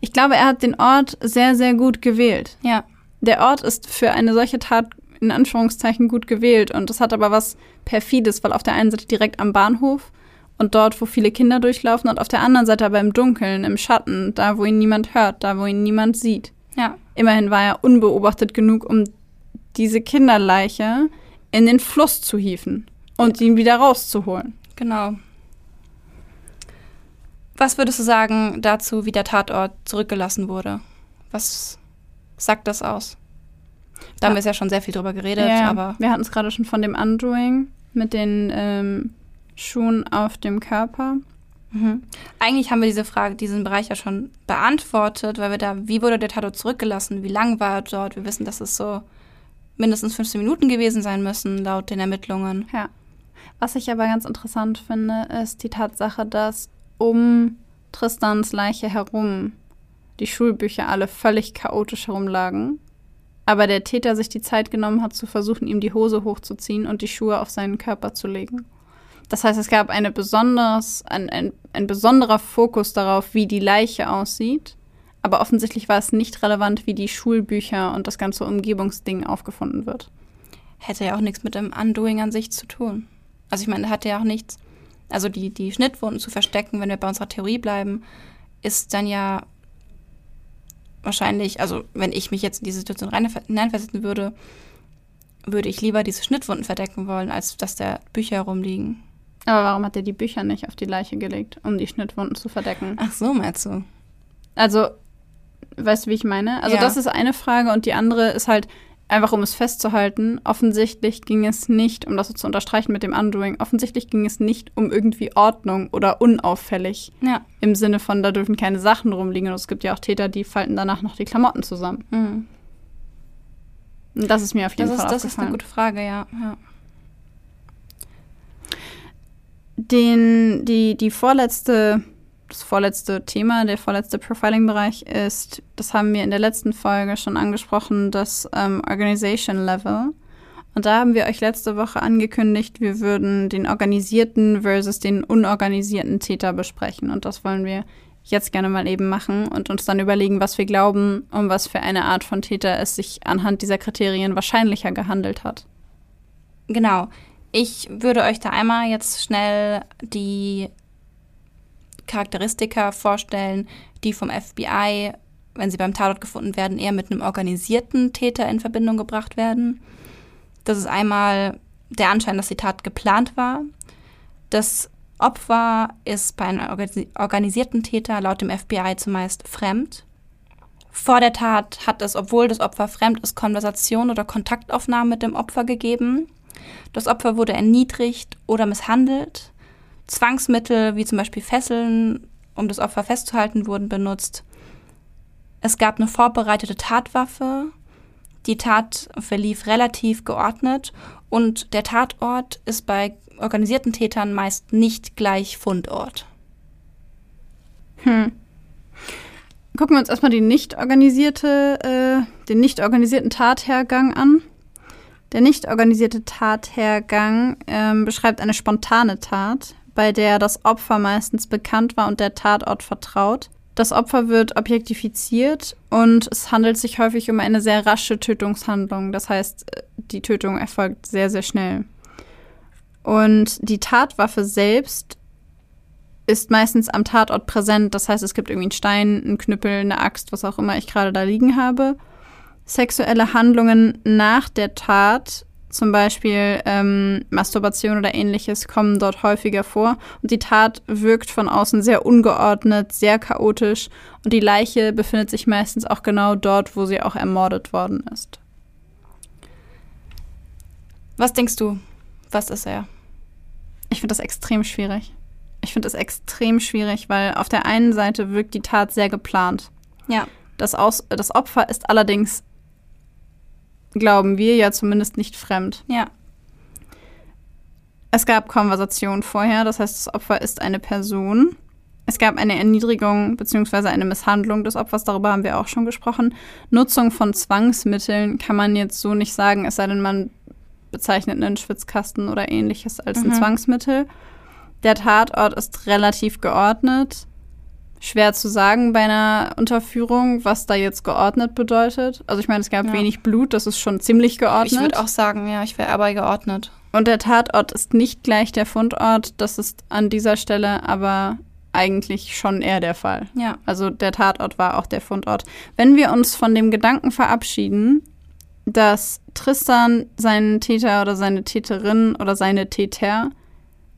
ich glaube, er hat den Ort sehr, sehr gut gewählt. Ja. Der Ort ist für eine solche Tat in Anführungszeichen gut gewählt. Und das hat aber was Perfides, weil auf der einen Seite direkt am Bahnhof und dort, wo viele Kinder durchlaufen, und auf der anderen Seite aber im Dunkeln, im Schatten, da, wo ihn niemand hört, da, wo ihn niemand sieht. Ja. Immerhin war er unbeobachtet genug, um diese Kinderleiche in den Fluss zu hieven und ja. ihn wieder rauszuholen. Genau. Was würdest du sagen dazu, wie der Tatort zurückgelassen wurde? Was sagt das aus? Da ja. haben wir ja schon sehr viel drüber geredet, ja, aber. Wir hatten es gerade schon von dem Undoing mit den ähm, Schuhen auf dem Körper. Mhm. Eigentlich haben wir diese Frage, diesen Bereich ja schon beantwortet, weil wir da, wie wurde der Tatort zurückgelassen? Wie lang war er dort? Wir wissen, dass es so mindestens 15 Minuten gewesen sein müssen, laut den Ermittlungen. Ja. Was ich aber ganz interessant finde, ist die Tatsache, dass um Tristans Leiche herum die Schulbücher alle völlig chaotisch herumlagen, aber der Täter sich die Zeit genommen hat, zu versuchen, ihm die Hose hochzuziehen und die Schuhe auf seinen Körper zu legen. Das heißt, es gab eine besonders, ein, ein, ein besonderer Fokus darauf, wie die Leiche aussieht, aber offensichtlich war es nicht relevant, wie die Schulbücher und das ganze Umgebungsding aufgefunden wird. Hätte ja auch nichts mit dem Undoing an sich zu tun. Also ich meine, hatte ja auch nichts also die, die Schnittwunden zu verstecken, wenn wir bei unserer Theorie bleiben, ist dann ja wahrscheinlich, also wenn ich mich jetzt in diese Situation hineinversetzen würde, würde ich lieber diese Schnittwunden verdecken wollen, als dass da Bücher herumliegen. Aber warum hat er die Bücher nicht auf die Leiche gelegt, um die Schnittwunden zu verdecken? Ach so, meinst du? Also, weißt du, wie ich meine? Also, ja. das ist eine Frage und die andere ist halt, einfach um es festzuhalten, offensichtlich ging es nicht, um das so zu unterstreichen mit dem Undoing, offensichtlich ging es nicht um irgendwie Ordnung oder unauffällig. Ja. Im Sinne von, da dürfen keine Sachen rumliegen. Und es gibt ja auch Täter, die falten danach noch die Klamotten zusammen. Mhm. Und das ist mir auf jeden das Fall ist, Das ist eine gute Frage, ja. ja. Den, die, die vorletzte das vorletzte Thema, der vorletzte Profiling-Bereich ist, das haben wir in der letzten Folge schon angesprochen, das ähm, Organization Level. Und da haben wir euch letzte Woche angekündigt, wir würden den organisierten versus den unorganisierten Täter besprechen. Und das wollen wir jetzt gerne mal eben machen und uns dann überlegen, was wir glauben, um was für eine Art von Täter es sich anhand dieser Kriterien wahrscheinlicher gehandelt hat. Genau. Ich würde euch da einmal jetzt schnell die Charakteristika vorstellen, die vom FBI, wenn sie beim Tatort gefunden werden, eher mit einem organisierten Täter in Verbindung gebracht werden. Das ist einmal der Anschein, dass die Tat geplant war. Das Opfer ist bei einem organisierten Täter laut dem FBI zumeist fremd. Vor der Tat hat es, obwohl das Opfer fremd ist, Konversation oder Kontaktaufnahmen mit dem Opfer gegeben. Das Opfer wurde erniedrigt oder misshandelt. Zwangsmittel wie zum Beispiel Fesseln, um das Opfer festzuhalten, wurden benutzt. Es gab eine vorbereitete Tatwaffe. Die Tat verlief relativ geordnet und der Tatort ist bei organisierten Tätern meist nicht gleich Fundort. Hm. Gucken wir uns erstmal die nicht organisierte, äh, den nicht organisierten Tathergang an. Der nicht organisierte Tathergang ähm, beschreibt eine spontane Tat, bei der das Opfer meistens bekannt war und der Tatort vertraut. Das Opfer wird objektifiziert und es handelt sich häufig um eine sehr rasche Tötungshandlung. Das heißt, die Tötung erfolgt sehr, sehr schnell. Und die Tatwaffe selbst ist meistens am Tatort präsent. Das heißt, es gibt irgendwie einen Stein, einen Knüppel, eine Axt, was auch immer ich gerade da liegen habe. Sexuelle Handlungen nach der Tat zum Beispiel ähm, Masturbation oder ähnliches kommen dort häufiger vor. Und die Tat wirkt von außen sehr ungeordnet, sehr chaotisch. Und die Leiche befindet sich meistens auch genau dort, wo sie auch ermordet worden ist. Was denkst du? Was ist er? Ich finde das extrem schwierig. Ich finde es extrem schwierig, weil auf der einen Seite wirkt die Tat sehr geplant. Ja. Das, Aus das Opfer ist allerdings glauben wir ja zumindest nicht fremd. Ja. Es gab Konversationen vorher, das heißt, das Opfer ist eine Person. Es gab eine Erniedrigung bzw. eine Misshandlung des Opfers, darüber haben wir auch schon gesprochen. Nutzung von Zwangsmitteln kann man jetzt so nicht sagen, es sei denn, man bezeichnet einen Schwitzkasten oder ähnliches als mhm. ein Zwangsmittel. Der Tatort ist relativ geordnet schwer zu sagen bei einer Unterführung, was da jetzt geordnet bedeutet. Also ich meine, es gab ja. wenig Blut, das ist schon ziemlich geordnet. Ich würde auch sagen, ja, ich wäre aber geordnet. Und der Tatort ist nicht gleich der Fundort, das ist an dieser Stelle aber eigentlich schon eher der Fall. Ja. Also der Tatort war auch der Fundort. Wenn wir uns von dem Gedanken verabschieden, dass Tristan seinen Täter oder seine Täterin oder seine Täter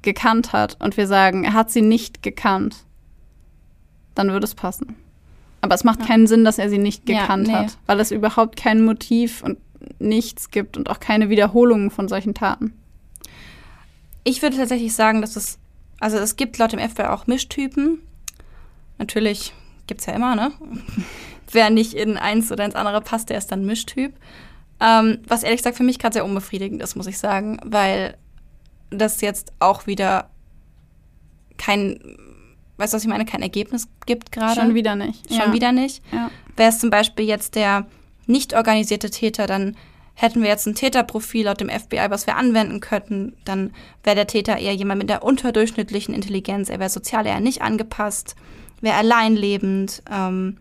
gekannt hat und wir sagen, er hat sie nicht gekannt, dann würde es passen. Aber es macht ja. keinen Sinn, dass er sie nicht gekannt ja, nee. hat, weil es überhaupt kein Motiv und nichts gibt und auch keine Wiederholungen von solchen Taten. Ich würde tatsächlich sagen, dass es, also es gibt laut dem FBI auch Mischtypen. Natürlich gibt es ja immer, ne? Wer nicht in eins oder ins andere passt, der ist dann Mischtyp. Ähm, was ehrlich gesagt für mich gerade sehr unbefriedigend ist, muss ich sagen, weil das jetzt auch wieder kein weißt du, was ich meine, kein Ergebnis gibt gerade. Schon wieder nicht. Schon ja. wieder nicht. Ja. Wäre es zum Beispiel jetzt der nicht organisierte Täter, dann hätten wir jetzt ein Täterprofil laut dem FBI, was wir anwenden könnten, dann wäre der Täter eher jemand mit der unterdurchschnittlichen Intelligenz, er wäre sozial eher nicht angepasst, wäre alleinlebend, ähm,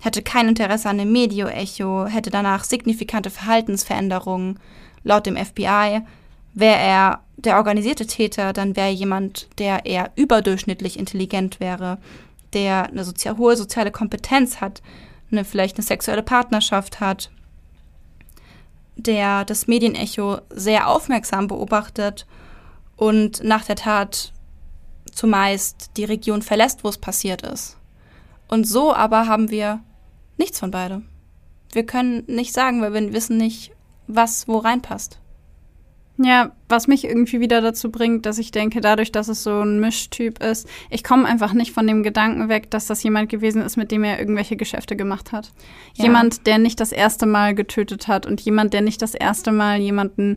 hätte kein Interesse an dem Medio-Echo, hätte danach signifikante Verhaltensveränderungen laut dem FBI, wäre er der organisierte Täter, dann wäre jemand, der eher überdurchschnittlich intelligent wäre, der eine sozial, hohe soziale Kompetenz hat, eine, vielleicht eine sexuelle Partnerschaft hat, der das Medienecho sehr aufmerksam beobachtet und nach der Tat zumeist die Region verlässt, wo es passiert ist. Und so aber haben wir nichts von beidem. Wir können nicht sagen, weil wir wissen nicht, was wo reinpasst. Ja, was mich irgendwie wieder dazu bringt, dass ich denke, dadurch, dass es so ein Mischtyp ist, ich komme einfach nicht von dem Gedanken weg, dass das jemand gewesen ist, mit dem er irgendwelche Geschäfte gemacht hat. Ja. Jemand, der nicht das erste Mal getötet hat und jemand, der nicht das erste Mal jemanden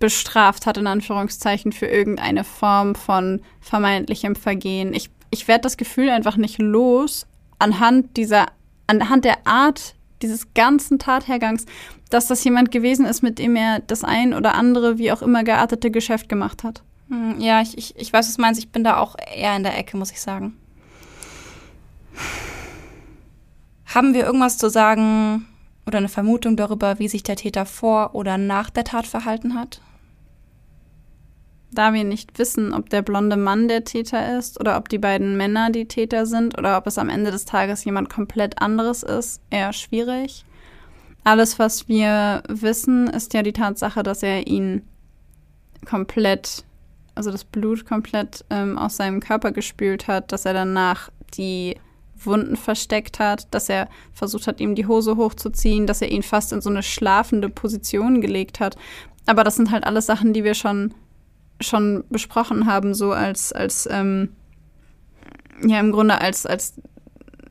bestraft hat, in Anführungszeichen, für irgendeine Form von vermeintlichem Vergehen. Ich, ich werde das Gefühl einfach nicht los, anhand dieser, anhand der Art dieses ganzen Tathergangs, dass das jemand gewesen ist, mit dem er das ein oder andere, wie auch immer geartete Geschäft gemacht hat. Hm, ja, ich, ich, ich weiß, was du meinst. Ich bin da auch eher in der Ecke, muss ich sagen. Haben wir irgendwas zu sagen oder eine Vermutung darüber, wie sich der Täter vor oder nach der Tat verhalten hat? Da wir nicht wissen, ob der blonde Mann der Täter ist oder ob die beiden Männer die Täter sind oder ob es am Ende des Tages jemand komplett anderes ist, eher schwierig. Alles, was wir wissen, ist ja die Tatsache, dass er ihn komplett, also das Blut komplett ähm, aus seinem Körper gespült hat, dass er danach die Wunden versteckt hat, dass er versucht hat, ihm die Hose hochzuziehen, dass er ihn fast in so eine schlafende Position gelegt hat. Aber das sind halt alles Sachen, die wir schon, schon besprochen haben, so als, als ähm, ja, im Grunde als, als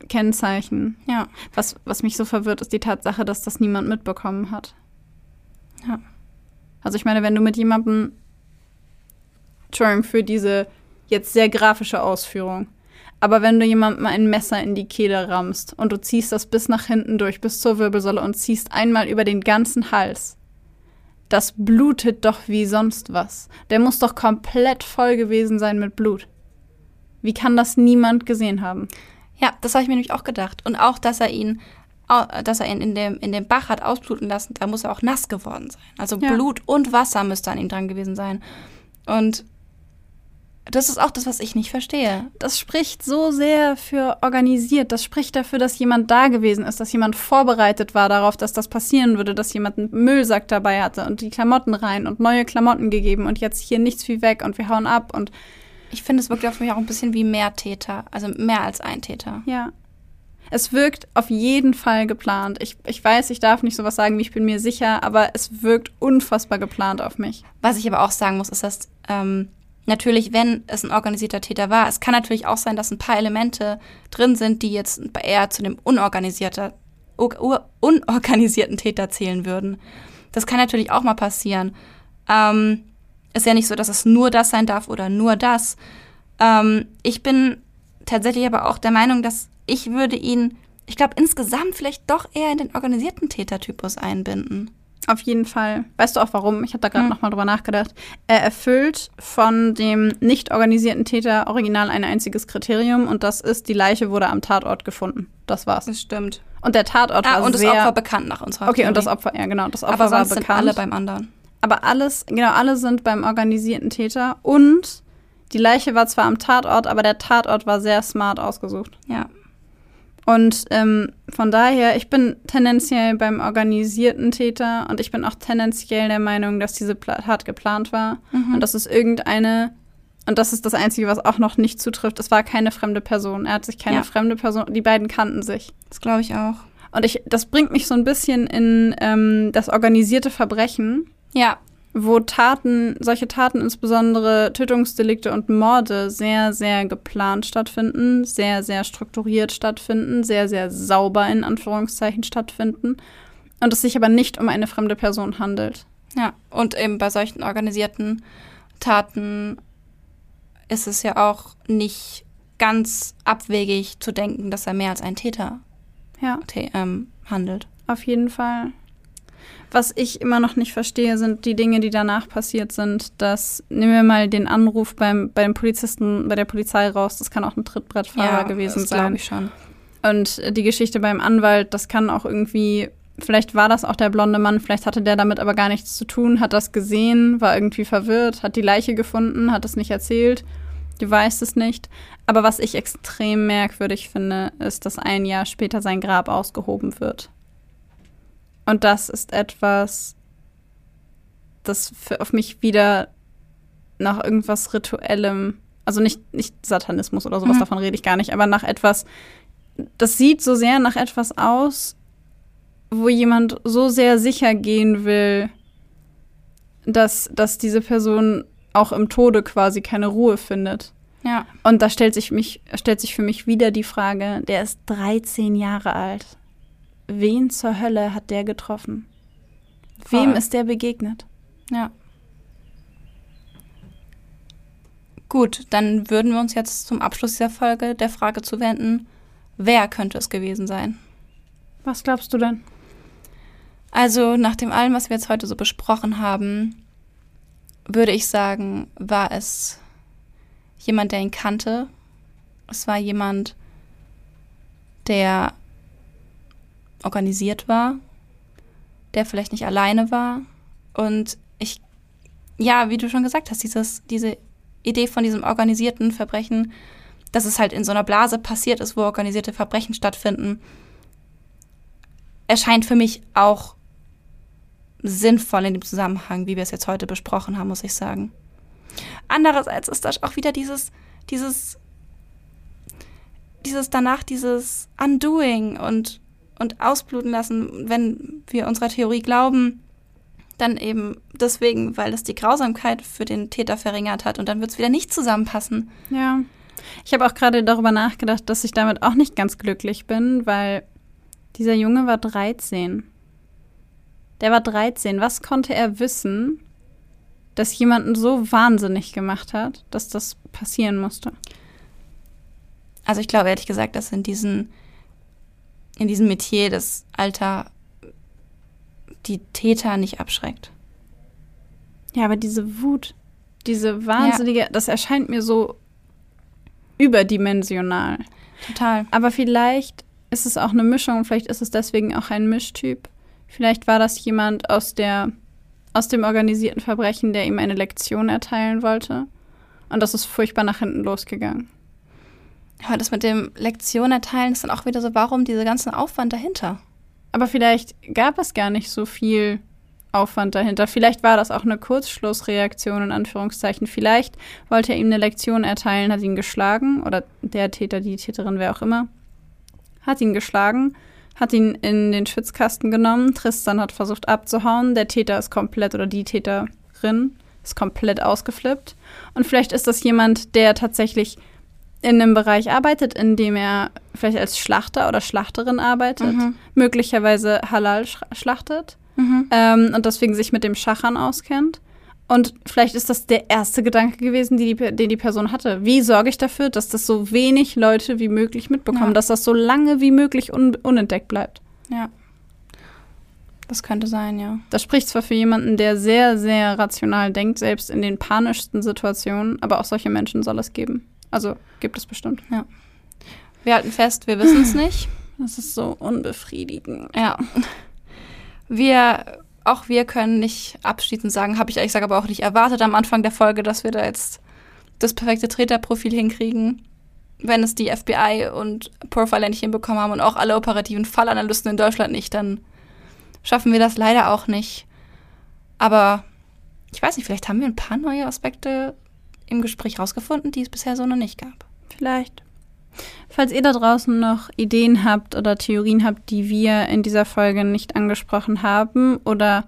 Kennzeichen. Ja. Was, was mich so verwirrt, ist die Tatsache, dass das niemand mitbekommen hat. Ja. Also ich meine, wenn du mit jemandem, Entschuldigung für diese jetzt sehr grafische Ausführung, aber wenn du jemandem ein Messer in die Kehle rammst und du ziehst das bis nach hinten durch, bis zur Wirbelsäule und ziehst einmal über den ganzen Hals, das blutet doch wie sonst was. Der muss doch komplett voll gewesen sein mit Blut. Wie kann das niemand gesehen haben? Ja, das habe ich mir nämlich auch gedacht. Und auch, dass er ihn, dass er ihn in dem, in dem Bach hat ausbluten lassen, da muss er auch nass geworden sein. Also Ja. Blut und Wasser müsste an ihm dran gewesen sein. Und das ist auch das, was ich nicht verstehe. Das spricht so sehr für organisiert. Das spricht dafür, dass jemand da gewesen ist, dass jemand vorbereitet war darauf, dass das passieren würde, dass jemand einen Müllsack dabei hatte und die Klamotten rein und neue Klamotten gegeben und jetzt hier nichts wie weg und wir hauen ab und Ich finde, es wirkt auf mich auch ein bisschen wie mehr Täter. Also mehr als ein Täter. ja. Es wirkt auf jeden Fall geplant. Ich, ich weiß, ich darf nicht sowas sagen, wie ich bin mir sicher, aber es wirkt unfassbar geplant auf mich. Was ich aber auch sagen muss, ist, dass ähm, natürlich, wenn es ein organisierter Täter war, es kann natürlich auch sein, dass ein paar Elemente drin sind, die jetzt eher zu dem unorganisierten Täter zählen würden. Das kann natürlich auch mal passieren. Ähm, ist ja nicht so, dass es nur das sein darf oder nur das. Ähm, ich bin tatsächlich aber auch der Meinung, dass ich würde ihn, ich glaube, insgesamt vielleicht doch eher in den organisierten Tätertypus einbinden. Auf jeden Fall. Weißt du auch warum? Ich habe da gerade Hm. noch mal drüber nachgedacht. Er erfüllt von dem nicht organisierten Täter original ein einziges Kriterium und das ist, die Leiche wurde am Tatort gefunden. Das war's. Das stimmt. Und der Tatort Ah, war und das sehr Opfer bekannt nach unserer Okay, und das Theorie. Opfer, ja genau, das Opfer Aber war sonst sind bekannt. alle beim anderen. aber alles, genau, alle sind beim organisierten Täter und die Leiche war zwar am Tatort, aber der Tatort war sehr smart ausgesucht. Ja. Und ähm, von daher, ich bin tendenziell beim organisierten Täter und ich bin auch tendenziell der Meinung, dass diese Tat geplant war Mhm. und dass es irgendeine, und das ist das Einzige, was auch noch nicht zutrifft, es war keine fremde Person. Er hat sich keine Ja. fremde Person, die beiden kannten sich. Das glaube ich auch. Und ich, das bringt mich so ein bisschen in ähm, das organisierte Verbrechen, Ja. Wo Taten, solche Taten, insbesondere Tötungsdelikte und Morde, sehr, sehr geplant stattfinden, sehr, sehr strukturiert stattfinden, sehr, sehr sauber in Anführungszeichen stattfinden. Und es sich aber nicht um eine fremde Person handelt. Ja. Und eben bei solchen organisierten Taten ist es ja auch nicht ganz abwegig zu denken, dass er mehr als ein Täter Ja, ähm, handelt. auf jeden Fall. Was ich immer noch nicht verstehe, sind die Dinge, die danach passiert sind. Das nehmen wir mal den Anruf beim, beim Polizisten, bei der Polizei raus. Das kann auch ein Trittbrettfahrer gewesen das sein. ich schon. Und die Geschichte beim Anwalt, das kann auch irgendwie, vielleicht war das auch der blonde Mann, vielleicht hatte der damit aber gar nichts zu tun, hat das gesehen, war irgendwie verwirrt, hat die Leiche gefunden, hat es nicht erzählt. Du weißt es nicht. Aber was ich extrem merkwürdig finde, ist, dass ein Jahr später sein Grab ausgehoben wird. Und das ist etwas, das für, auf mich wieder nach irgendwas Rituellem, also nicht, nicht Satanismus oder sowas, Mhm. davon rede ich gar nicht, aber nach etwas, das sieht so sehr nach etwas aus, wo jemand so sehr sicher gehen will, dass, dass diese Person auch im Tode quasi keine Ruhe findet. Ja. Und da stellt sich, mich, stellt sich für mich wieder die Frage, der ist 13 Jahre alt. Wen zur Hölle hat der getroffen? Wem Voll. ist der begegnet? Ja. Gut, dann würden wir uns jetzt zum Abschluss dieser Folge der Frage zuwenden, wer könnte es gewesen sein? Was glaubst du denn? Also nach dem allem, was wir jetzt heute so besprochen haben, würde ich sagen, war es jemand, der ihn kannte. Es war jemand, der organisiert war, der vielleicht nicht alleine war. Und ich, ja, wie du schon gesagt hast, dieses, diese Idee von diesem organisierten Verbrechen, dass es halt in so einer Blase passiert ist, wo organisierte Verbrechen stattfinden, erscheint für mich auch sinnvoll in dem Zusammenhang, wie wir es jetzt heute besprochen haben, muss ich sagen. Andererseits ist das auch wieder dieses, dieses, dieses danach, dieses Undoing und, und ausbluten lassen, wenn wir unserer Theorie glauben, dann eben deswegen, weil es die Grausamkeit für den Täter verringert hat und dann wird es wieder nicht zusammenpassen. Ja. Ich habe auch gerade darüber nachgedacht, dass ich damit auch nicht ganz glücklich bin, weil dieser Junge war 13. Der war 13. Was konnte er wissen, das jemanden so wahnsinnig gemacht hat, dass das passieren musste? Also ich glaube ehrlich gesagt, dass in diesen in diesem Metier das Alter die Täter nicht abschreckt. Ja, aber diese Wut, diese wahnsinnige, ja. das erscheint mir so überdimensional. Total. Aber vielleicht ist es auch eine Mischung, vielleicht ist es deswegen auch ein Mischtyp. Vielleicht war das jemand aus der aus dem organisierten Verbrechen, der ihm eine Lektion erteilen wollte. Und das ist furchtbar nach hinten losgegangen. Aber das mit dem Lektion erteilen ist dann auch wieder so, warum dieser ganze Aufwand dahinter? Aber vielleicht gab es gar nicht so viel Aufwand dahinter. Vielleicht war das auch eine Kurzschlussreaktion in Anführungszeichen. Vielleicht wollte er ihm eine Lektion erteilen, hat ihn geschlagen oder der Täter, die Täterin, wer auch immer, hat ihn geschlagen hat ihn in den Schwitzkasten genommen. Tristan hat versucht abzuhauen. Der Täter ist komplett oder die Täterin ist komplett ausgeflippt. Und vielleicht ist das jemand, der tatsächlich in einem Bereich arbeitet, in dem er vielleicht als Schlachter oder Schlachterin arbeitet, mhm. möglicherweise Halal schlachtet mhm. ähm, und deswegen sich mit dem Schachern auskennt. Und vielleicht ist das der erste Gedanke gewesen, die, die, den die Person hatte. Wie sorge ich dafür, dass das so wenig Leute wie möglich mitbekommen, ja. dass das so lange wie möglich un unentdeckt bleibt? Ja. Das könnte sein, ja. Das spricht zwar für jemanden, der sehr, sehr rational denkt, selbst in den panischsten Situationen, aber auch solche Menschen soll es geben. Also gibt es bestimmt. Ja. Wir halten fest, wir wissen es nicht. Das ist so unbefriedigend. Ja. Wir auch wir können nicht abschließend sagen, habe ich ehrlich gesagt aber auch nicht erwartet am Anfang der Folge, dass wir da jetzt das perfekte Treterprofil hinkriegen. Wenn es die FBI und Profiler nicht hinbekommen haben und auch alle operativen Fallanalysten in Deutschland nicht, dann schaffen wir das leider auch nicht. Aber ich weiß nicht, vielleicht haben wir ein paar neue Aspekte im Gespräch rausgefunden, die es bisher so noch nicht gab. Vielleicht. Falls ihr da draußen noch Ideen habt oder Theorien habt, die wir in dieser Folge nicht angesprochen haben oder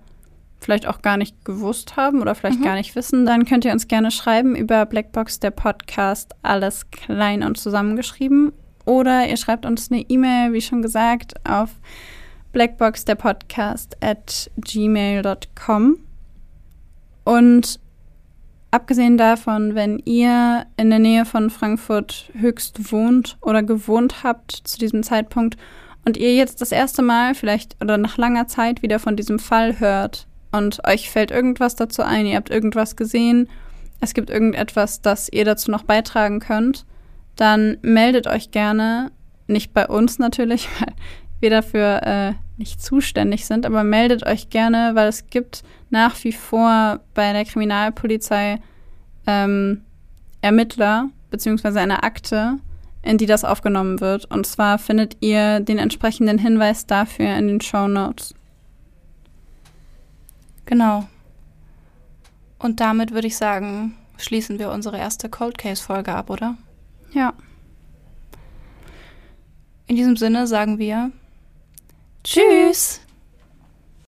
vielleicht auch gar nicht gewusst haben oder vielleicht mhm. gar nicht wissen, dann könnt ihr uns gerne schreiben über Blackbox der Podcast, alles klein und zusammengeschrieben. Oder ihr schreibt uns eine E-Mail, wie schon gesagt, auf Blackbox der Podcast at gmail.com. Und Abgesehen davon, wenn ihr in der Nähe von Frankfurt höchst wohnt oder gewohnt habt zu diesem Zeitpunkt und ihr jetzt das erste Mal vielleicht oder nach langer Zeit wieder von diesem Fall hört und euch fällt irgendwas dazu ein, ihr habt irgendwas gesehen, es gibt irgendetwas, das ihr dazu noch beitragen könnt, dann meldet euch gerne, nicht bei uns natürlich, weil wir dafür äh, nicht zuständig sind, aber meldet euch gerne, weil es gibt nach wie vor bei der Kriminalpolizei ähm, Ermittler beziehungsweise eine Akte, in die das aufgenommen wird. Und zwar findet ihr den entsprechenden Hinweis dafür in den Show Notes. Genau. Und damit würde ich sagen, schließen wir unsere erste Cold Case Folge ab, oder? Ja. In diesem Sinne sagen wir Tschüss.